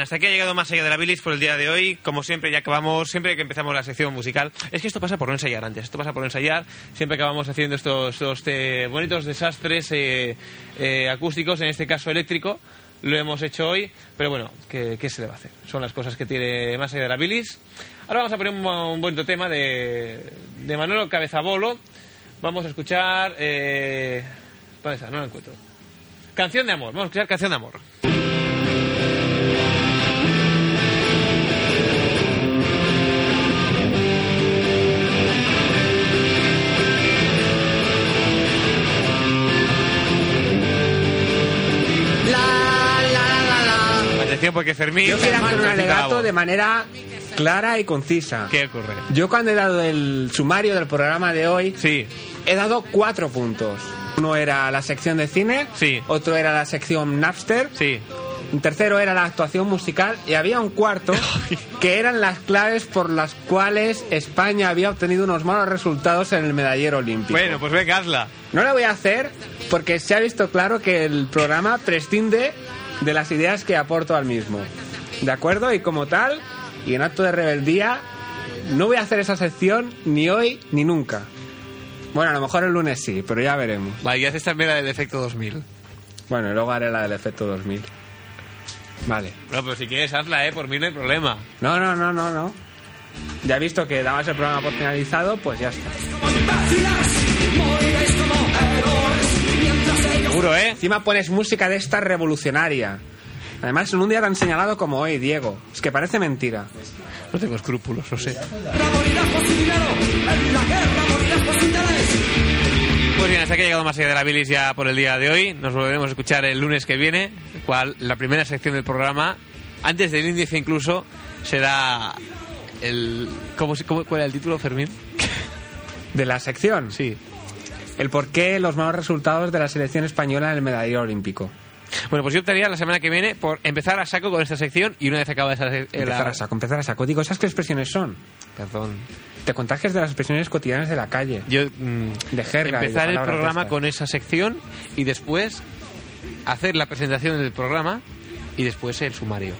Hasta aquí ha llegado más allá de la bilis por el día de hoy. Como siempre, ya acabamos, siempre que empezamos la sección musical. Es que esto pasa por no ensayar antes, esto pasa por no ensayar. Siempre acabamos haciendo estos, eh, bonitos desastres eh, eh, acústicos, en este caso eléctrico. Lo hemos hecho hoy, pero bueno, ¿qué, se le va a hacer? Son las cosas que tiene más allá de la bilis. Ahora vamos a poner un, bonito tema de, de Manolo Cabezabolo. Vamos a escuchar. ¿Dónde está? No lo encuentro. Canción de amor. Vamos a escuchar Canción de amor. Atención, porque Fermín. Yo quiero hacer un alegato de manera clara y concisa. ¿Qué ocurre? Yo cuando he dado el sumario del programa de hoy, sí. he dado cuatro puntos. Uno era la sección de cine, sí. otro era la sección Napster, sí. un tercero era la actuación musical y había un cuarto (laughs) que eran las claves por las cuales España había obtenido unos malos resultados en el medallero olímpico. Bueno, pues venga, hazla. No la voy a hacer porque se ha visto claro que el programa prescinde de las ideas que aporto al mismo. ¿De acuerdo? Y como tal, y en acto de rebeldía, no voy a hacer esa sección ni hoy ni nunca. Bueno, a lo mejor el lunes sí, pero ya veremos. Vale, y haces también la del efecto 2000. Bueno, y luego haré la del efecto 2000. Vale. No, pero si quieres, hazla, ¿eh? Por mí no hay problema. No, no, no, no, no. Ya he visto que dabas el programa por finalizado, pues ya está. Seguro, ¿eh? Encima pones música de esta revolucionaria. Además, en un día tan señalado como hoy, Diego. Es que parece mentira. No tengo escrúpulos, lo sé. Pues bien, hasta que ha llegado más allá de la bilis ya por el día de hoy. Nos volveremos a escuchar el lunes que viene, cual la primera sección del programa, antes del índice incluso, será el... ¿Cómo, cómo- ¿Cuál era el título, Fermín? ¿De la sección? Sí. El por qué los malos resultados de la selección española en el medallero olímpico. Bueno, pues yo optaría la semana que viene por empezar a saco con esta sección y una vez acaba esa sec- eh, la- Empezar a saco, empezar a saco. Digo, ¿esas qué expresiones son? Perdón. Te contagias de las expresiones cotidianas de la calle. Yo, mm, de jerga. de empezar el programa con esa sección y después hacer la presentación del programa y después el sumario.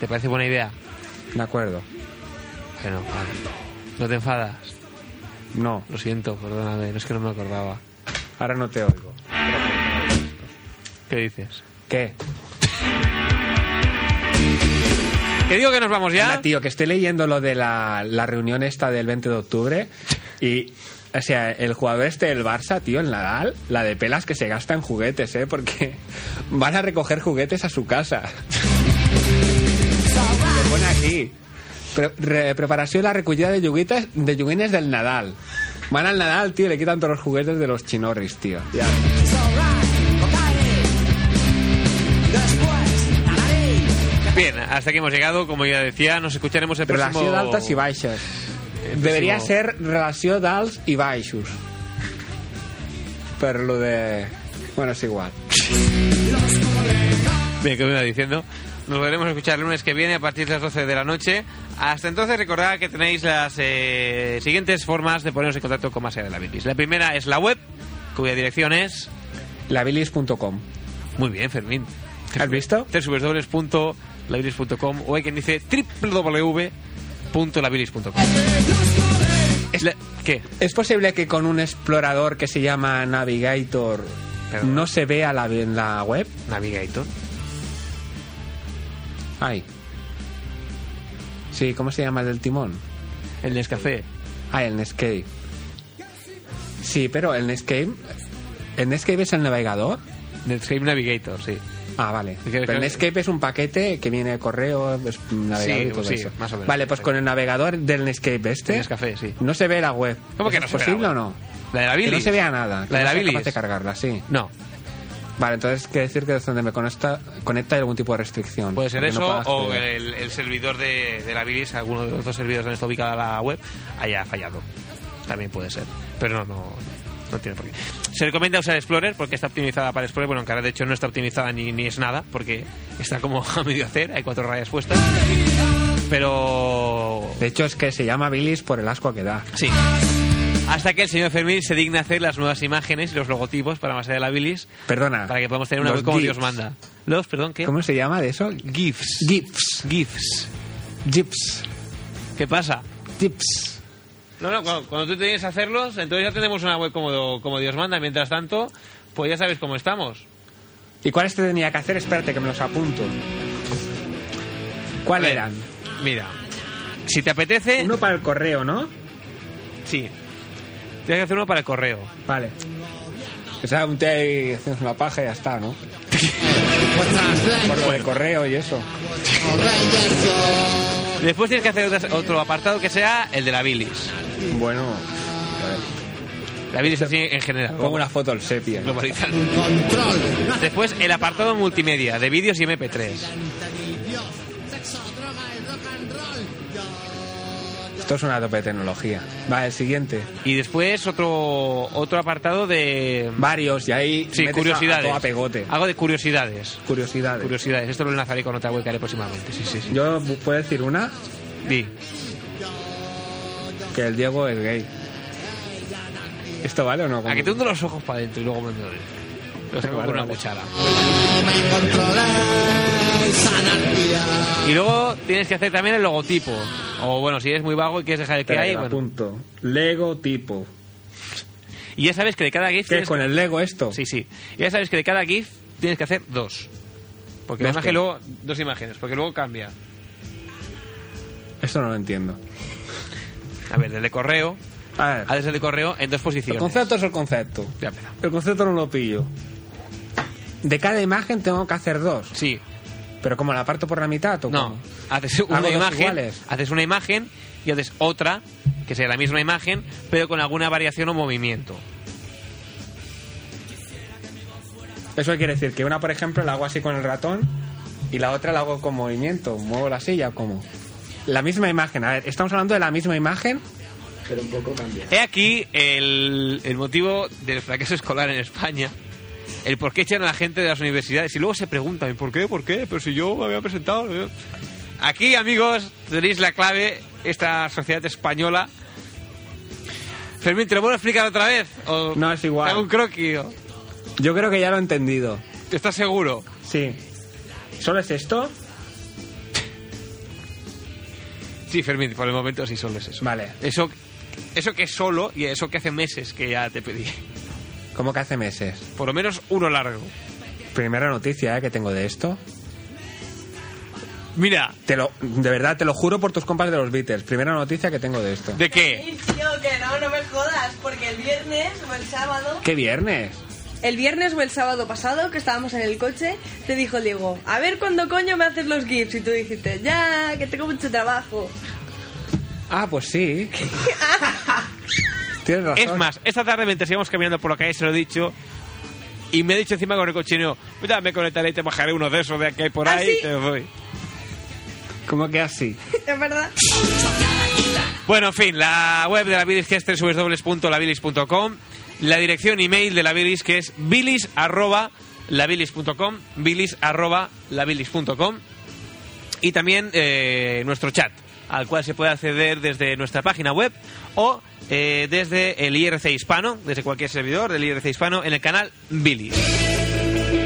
¿Te parece buena idea? De acuerdo. Bueno, vale. ¿No te enfadas? No. Lo siento, perdóname, no es que no me acordaba. Ahora no te oigo. ¿Qué dices? ¿Qué? Que digo que nos vamos ya. Anda, tío, que estoy leyendo lo de la, la reunión esta del 20 de octubre y... O sea, el jugador este del Barça, tío, el Nadal, la de pelas que se gasta en juguetes, ¿eh? Porque (laughs) van a recoger juguetes a su casa. (laughs) Le pone aquí. Pre- re- preparación de la recogida de yuguitas, de yuguines del Nadal. Van al Nadal, tío, y le quitan todos los juguetes de los chinorris, tío. Ya. Bien, hasta aquí hemos llegado. Como ya decía, nos escucharemos el próximo... Relació d'altes i baixes. el Debería próximo- ser relació d'alts i baixos. Pero lo de... Bueno, es igual. Bien, que me iba diciendo. Nos volveremos a escuchar el lunes que viene a partir de las 12 de la noche. Hasta entonces recordad que tenéis las eh, siguientes formas de poneros en contacto con Más allá de la Bilis. La primera es la web, cuya dirección es... Labilis.com. Muy bien, Fermín. ¿Has visto? www.labilis.com o hay quien dice www.labilis.com. La- ¿Qué? ¿Es posible que con un explorador que se llama Navigator no se vea la, en la web? Navigator. Ay. Sí, ¿cómo se llama el del timón? El Nescafé. Ah, el Netscape. Sí, pero el Netscape... ¿El Netscape es el navegador? Netscape Navigator, sí. Ah, vale. Pero el Netscape es un paquete que viene de correo, es un navegador Sí, y todo sí, eso. más o menos. Vale, pues con el navegador del Netscape este... El Nescafé, sí. No se ve la web. ¿Cómo que ¿Eso no es se ve la posible o no? ¿La de la Que no se vea nada. ¿La de no la capaz de cargarla, sí. No. Vale, entonces quiere decir que desde donde me conecta, conecta hay algún tipo de restricción. Puede ser no eso puedo o acceder. el, el servidor de, de la Bilis, alguno de los dos servidores donde está ubicada la web, haya fallado. También puede ser. Pero no, no, no tiene por qué. Se recomienda usar Explorer porque está optimizada para Explorer. Bueno, en de hecho no está optimizada ni, ni es nada porque está como (laughs) a medio hacer, hay cuatro rayas puestas. Pero De hecho, es que se llama Bilis por el asco que da. Sí. Hasta que el señor Fermín se digna hacer las nuevas imágenes y los logotipos para más allá de la bilis. Perdona. Para que podamos tener una web como GIFs. Dios manda. Los, perdón, ¿qué? ¿Cómo se llama de eso? GIFs. GIFs. GIFs. GIFs. ¿Qué pasa? GIFs. No, no, cuando, cuando tú tienes que hacerlos, entonces ya tenemos una web como, como Dios manda. Mientras tanto, pues ya sabes cómo estamos. ¿Y cuáles te tenía que hacer? Espérate que me los apunto. ¿Cuál A ver, eran? Mira, si te apetece... Uno para el correo, ¿no? Sí. Tienes que hacer uno para el correo. Vale. O sea, un té ahí haciendo una paja y ya está, ¿no? Por lo del correo y eso. Después tienes que hacer otro- apartado que sea el de la bilis. Bueno, La bilis así en general. pongo una foto al sepia. Globalizando. Después el apartado multimedia de vídeos y MP3. Esto es una tope de tecnología. Va, el siguiente. Y después otro otro apartado de... Varios, y ahí Sí, a- curiosidades. a pegote. Algo de curiosidades. Curiosidades. Curiosidades. Esto lo enlazaré con otra web que haré próximamente. Sí, sí, sí. Yo, ¿puedo decir una? Di. Que el Diego es gay. ¿Esto vale o no? A que te hundo los ojos para adentro y luego me doy. Lo saco con una cuchara. Y luego tienes que hacer también el logotipo. O bueno, si eres muy vago y quieres dejar el que hay, bueno. apunto. Lego tipo. Y ya sabes que de cada GIF... ¿Qué? tienes ¿Con que- el Lego esto? Sí, sí. Y ya sabes que de cada GIF tienes que hacer dos. Porque la ¿Dos imagen luego... Dos imágenes, porque luego cambia. Esto no lo entiendo. A ver, del de correo... A ver, Haces el de correo en dos el posiciones. concepto es el concepto. Ya empezamos. El concepto no lo pillo. De cada imagen tengo que hacer dos. Sí. ¿Pero como la parto por la mitad o No, cómo? haces una imagen, iguales. haces una imagen y haces otra que sea la misma imagen, pero con alguna variación o movimiento. Eso quiere decir que una, por ejemplo, la hago así con el ratón y la otra la hago con movimiento. Muevo la silla como. La misma imagen. A ver, estamos hablando de la misma imagen, pero un poco cambiada. He aquí el, el motivo del fracaso escolar en España. El por qué echan a la gente de las universidades. Y luego se preguntan, ¿por qué? ¿Por qué? Pero si yo me había presentado. yo- Aquí, amigos, tenéis la clave, esta sociedad española. Fermín, ¿te lo puedo explicar otra vez? ¿O No, es hago igual. un croquis? o- Yo creo que ya lo he entendido. ¿Estás seguro? Sí. ¿Solo es esto? Sí, Fermín, por el momento sí solo es eso. Vale. Eso, eso que es solo y eso que hace meses que ya te pedí. ¿Cómo que hace meses? Por lo menos uno largo. Primera noticia ¿eh? que tengo de esto. Mira, Te lo, de verdad, te lo juro por tus compas de los Beatles. Primera noticia que tengo de esto. ¿de qué? Sí, tío, que no, no me jodas, porque el viernes o el sábado, ¿Qué viernes? el viernes o el sábado pasado, que estábamos en el coche, te dijo Diego, a ver cuándo coño me haces los GIFs, y tú dijiste, ya, que tengo mucho trabajo. Ah, pues sí. (laughs) (laughs) Tienes razón. Es más, esta tarde mientras íbamos caminando por la calle se lo he dicho y me ha dicho encima con el cochineo, ya me conectaré y te bajaré uno de esos de aquí por ¿Ah, ahí sí? y te voy. ¿Cómo que así? (laughs) ¿Es verdad? Bueno, en fin, la web de la Bilis que es www.labilis.com la dirección email de la bilis que es bilis arroba labilis.com, bilis arroba labilis.com y también eh, nuestro chat al cual se puede acceder desde nuestra página web o eh, desde el IRC hispano, desde cualquier servidor del IRC hispano en el canal Bilis.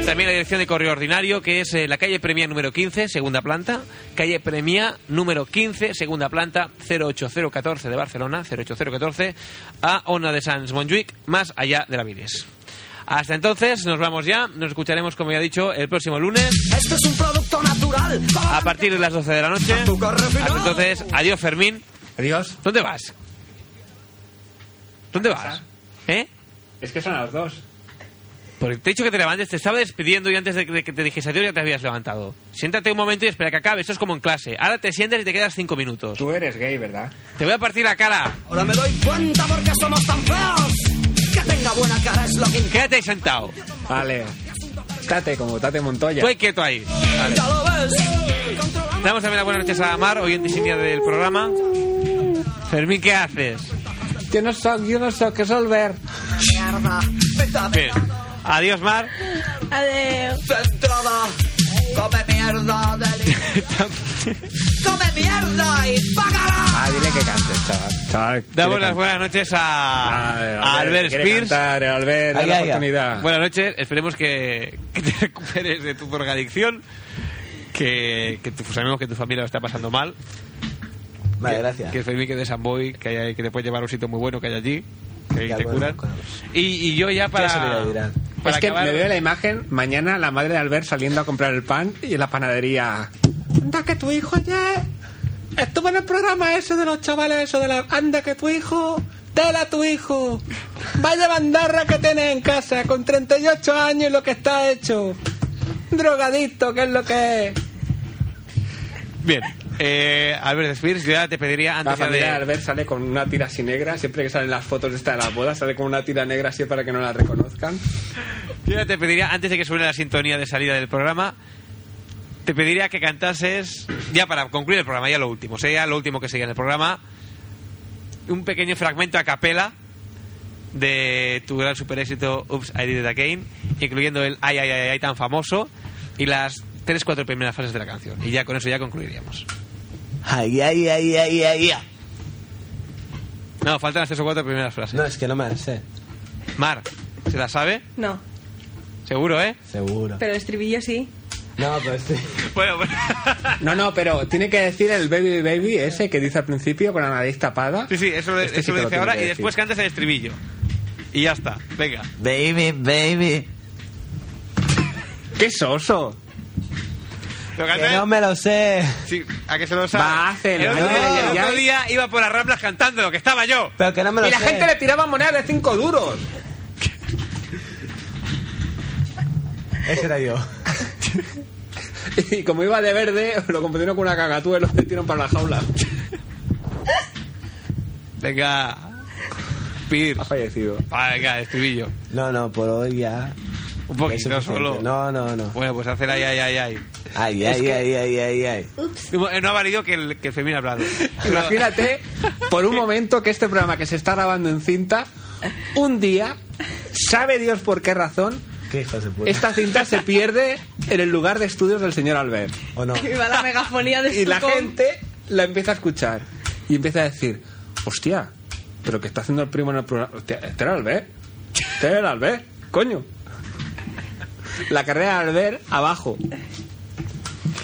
También la dirección de correo ordinario, que es eh, la calle Premia número 15, segunda planta. Calle Premia número 15, segunda planta, 08014 de Barcelona, 08014, a Ona de Sans Montjuic, más allá de la Viles. Hasta entonces, nos vamos ya. Nos escucharemos, como ya he dicho, el próximo lunes. Esto es un producto natural. A partir de las 12 de la noche. Hasta entonces, adiós, Fermín. Adiós. ¿Dónde vas? ¿Dónde vas? ¿Eh? Es que son las dos. Porque te he dicho que te levantes, te estaba despidiendo y antes de que de que te dijese adiós ya te habías levantado. Siéntate un momento y espera que acabe, esto es como en clase. Ahora te sientas y te quedas cinco minutos. Tú eres gay, ¿verdad? Te voy a partir la cara. Ahora me doy cuenta porque somos tan feos. Tenga buena cara es lo que Quédate ahí sentado. Vale. Tate, como Tate Montoya. Tú ahí quieto ahí. Vale. Ya lo ves. Damos también las buenas noches a Mar, oyente insignia del programa. Fermín, ¿qué haces? Yo no soy, yo no soy, que soy ver. Bien. Adiós, Mar. Adiós. Come mierda del... Come mierda y págala. Ah, dile que cantes, chaval. chaval Damos las buenas noches a, cantar. a Albert Spears. cantar, Albert, dale Ay, la ay, oportunidad. Buenas noches, esperemos que, (laughs) que te recuperes de tu drogadicción. Que, que tu, sabemos que tu familia lo está pasando mal. Vale, que, gracias. Que Fermín que de San Boy, que, hay- que te puede llevar a un sitio muy bueno que hay allí. Que ahí te curan. Y, y yo ya para. Ya para es que acabar- me veo la imagen mañana la madre de Albert saliendo a comprar el pan y en la panadería. Anda que tu hijo ayer estuvo en el programa ese de los chavales, eso de la. Anda que tu hijo. Tela tu hijo. Vaya bandarra que tienes en casa con 38 años y lo que está hecho. Drogadicto, que es lo que es. Bien. Eh, Albert Spears, yo ya te pediría La antes familia de. Albert sale con una tira así negra, siempre que salen las fotos de esta de las bodas, sale con una tira negra así para que no la reconozcan. Yo ya te pediría, antes de que suene la sintonía de salida del programa, te pediría que cantases, ya para concluir el programa, ya lo último, sería lo último que sigue en el programa, un pequeño fragmento a capela de tu gran super éxito Oops, I Did It Again, incluyendo el ay, ay, ay, ay tan famoso y las tres, cuatro primeras frases de la canción. Y ya con eso ya concluiríamos. Ay, ay, ay, ay, ay, ay. No, faltan las tres o cuatro primeras frases. No, es que no me las sé. Mar, ¿se la sabe? No, Seguro, ¿eh? Seguro. pero el estribillo sí. No, pero este... (laughs) Bueno, bueno. No, no, pero tiene que decir el baby baby ese que dice al principio con la nariz tapada. Sí, sí, eso, Este eso sí lo que dice tiene ahora que y decir. después cantas el estribillo. Y ya está, venga. Baby, baby. ¡Qué soso! Lo Que canta- no me lo sé. Sí, a que se lo sabe. Va, El otro, ay, día, el otro día iba por las ramblas cantando, lo que estaba yo. Pero que no me lo Y la sé. gente le tiraba monedas de 5 duros. Ese era yo. (laughs) Y como iba de verde, lo confundieron con una cagatúa y lo metieron para la jaula. Venga. Pir. Ha fallecido. Venga, estribillo. No, no, por hoy ya. Un poquito solo. No, no, no. Bueno, pues hacer ay, ay, ay, ay. Ay, ay, que- ay, ay, ay, ay. No ha valido que el, que el Fermín ha hablado. (laughs) Imagínate por un momento que este programa que se está grabando en cinta, un día, sabe Dios por qué razón, Qué hijos de puta. esta cinta se pierde en el lugar de estudios del señor Albert. ¿O no? (laughs) Y va la megafonía de Y la gente la empieza a escuchar y empieza a decir, hostia, pero que está haciendo el primo en el programa. Hostia, este era Albert. Este era Albert, coño. La carrera de Albert abajo.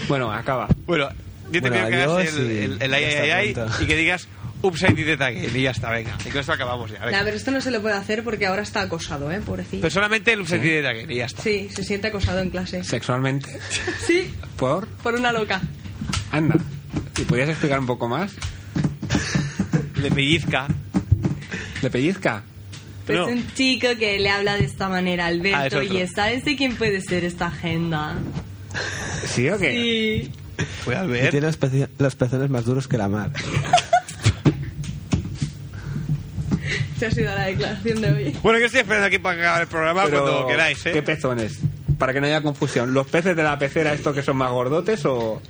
Bueno, acaba. Bueno, yo te Bueno, pido que hagas el, y el, el ay, ay, ay, y que digas upside again y ya está, venga. Y con esto acabamos ya. venga. Nah, pero esto no se lo puede hacer porque ahora está acosado, ¿eh? Pobrecito. Pero solamente el upside again y ya está. Sí, se siente acosado en clase. Sexualmente. (laughs) Sí, Por. por una loca. Anda. ¿Y podías explicar un poco más? Le pellizca. ¿Le pellizca? Pues No. un chico que le habla de esta manera a Ah, es Alberto y ¿sabes de quién puede ser esta agenda? ¿Sí o qué? Sí. Fue al Y ver. tiene los, pece- los pezones más duros que la mar. (laughs) Se ha sido la declaración de hoy. Bueno, yo estoy esperando aquí para acabar el programa Pero, cuando queráis, ¿eh? ¿Qué pezones? Para que no haya confusión. ¿Los peces de la pecera estos que son más gordotes o...?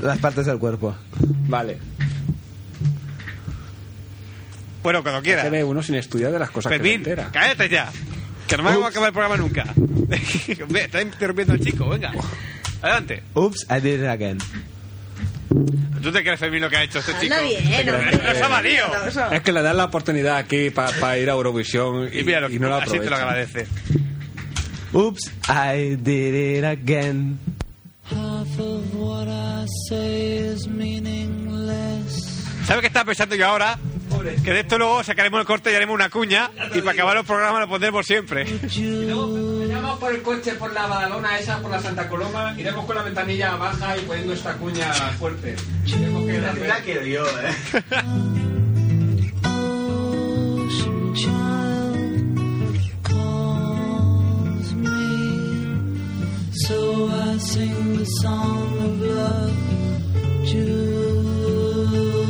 Las partes del cuerpo. Vale. Bueno, cuando quiera. Se ve uno sin estudiar de las cosas que entera. cállate ya. Que no me va a acabar el programa nunca. (laughs) Está interrumpiendo al chico, venga. Adelante. Oops, I did it again. ¿Tú te crees, Fermín, lo que ha hecho este chico? Anda bien, hombre. No se ha valido. Es que le dan la oportunidad aquí para ir a Eurovisión y, Y mira, lo- y no la así te lo aprovecha. agradece. Oops, I did it again. Half of what I say is meaningless. ¿Sabes qué estaba pensando yo ahora? Que de esto luego sacaremos el corte y haremos una cuña y para acabar el programa lo pondremos siempre. Iremos por el coche, por la Badalona esa, por la Santa Coloma, iremos con la ventanilla baja y poniendo esta cuña fuerte. La eh. So I sing the song of love, Julia,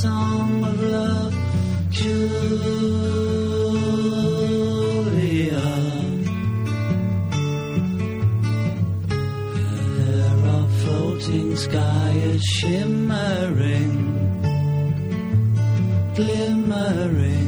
song of love, Julia. There our floating sky is shimmering, glimmering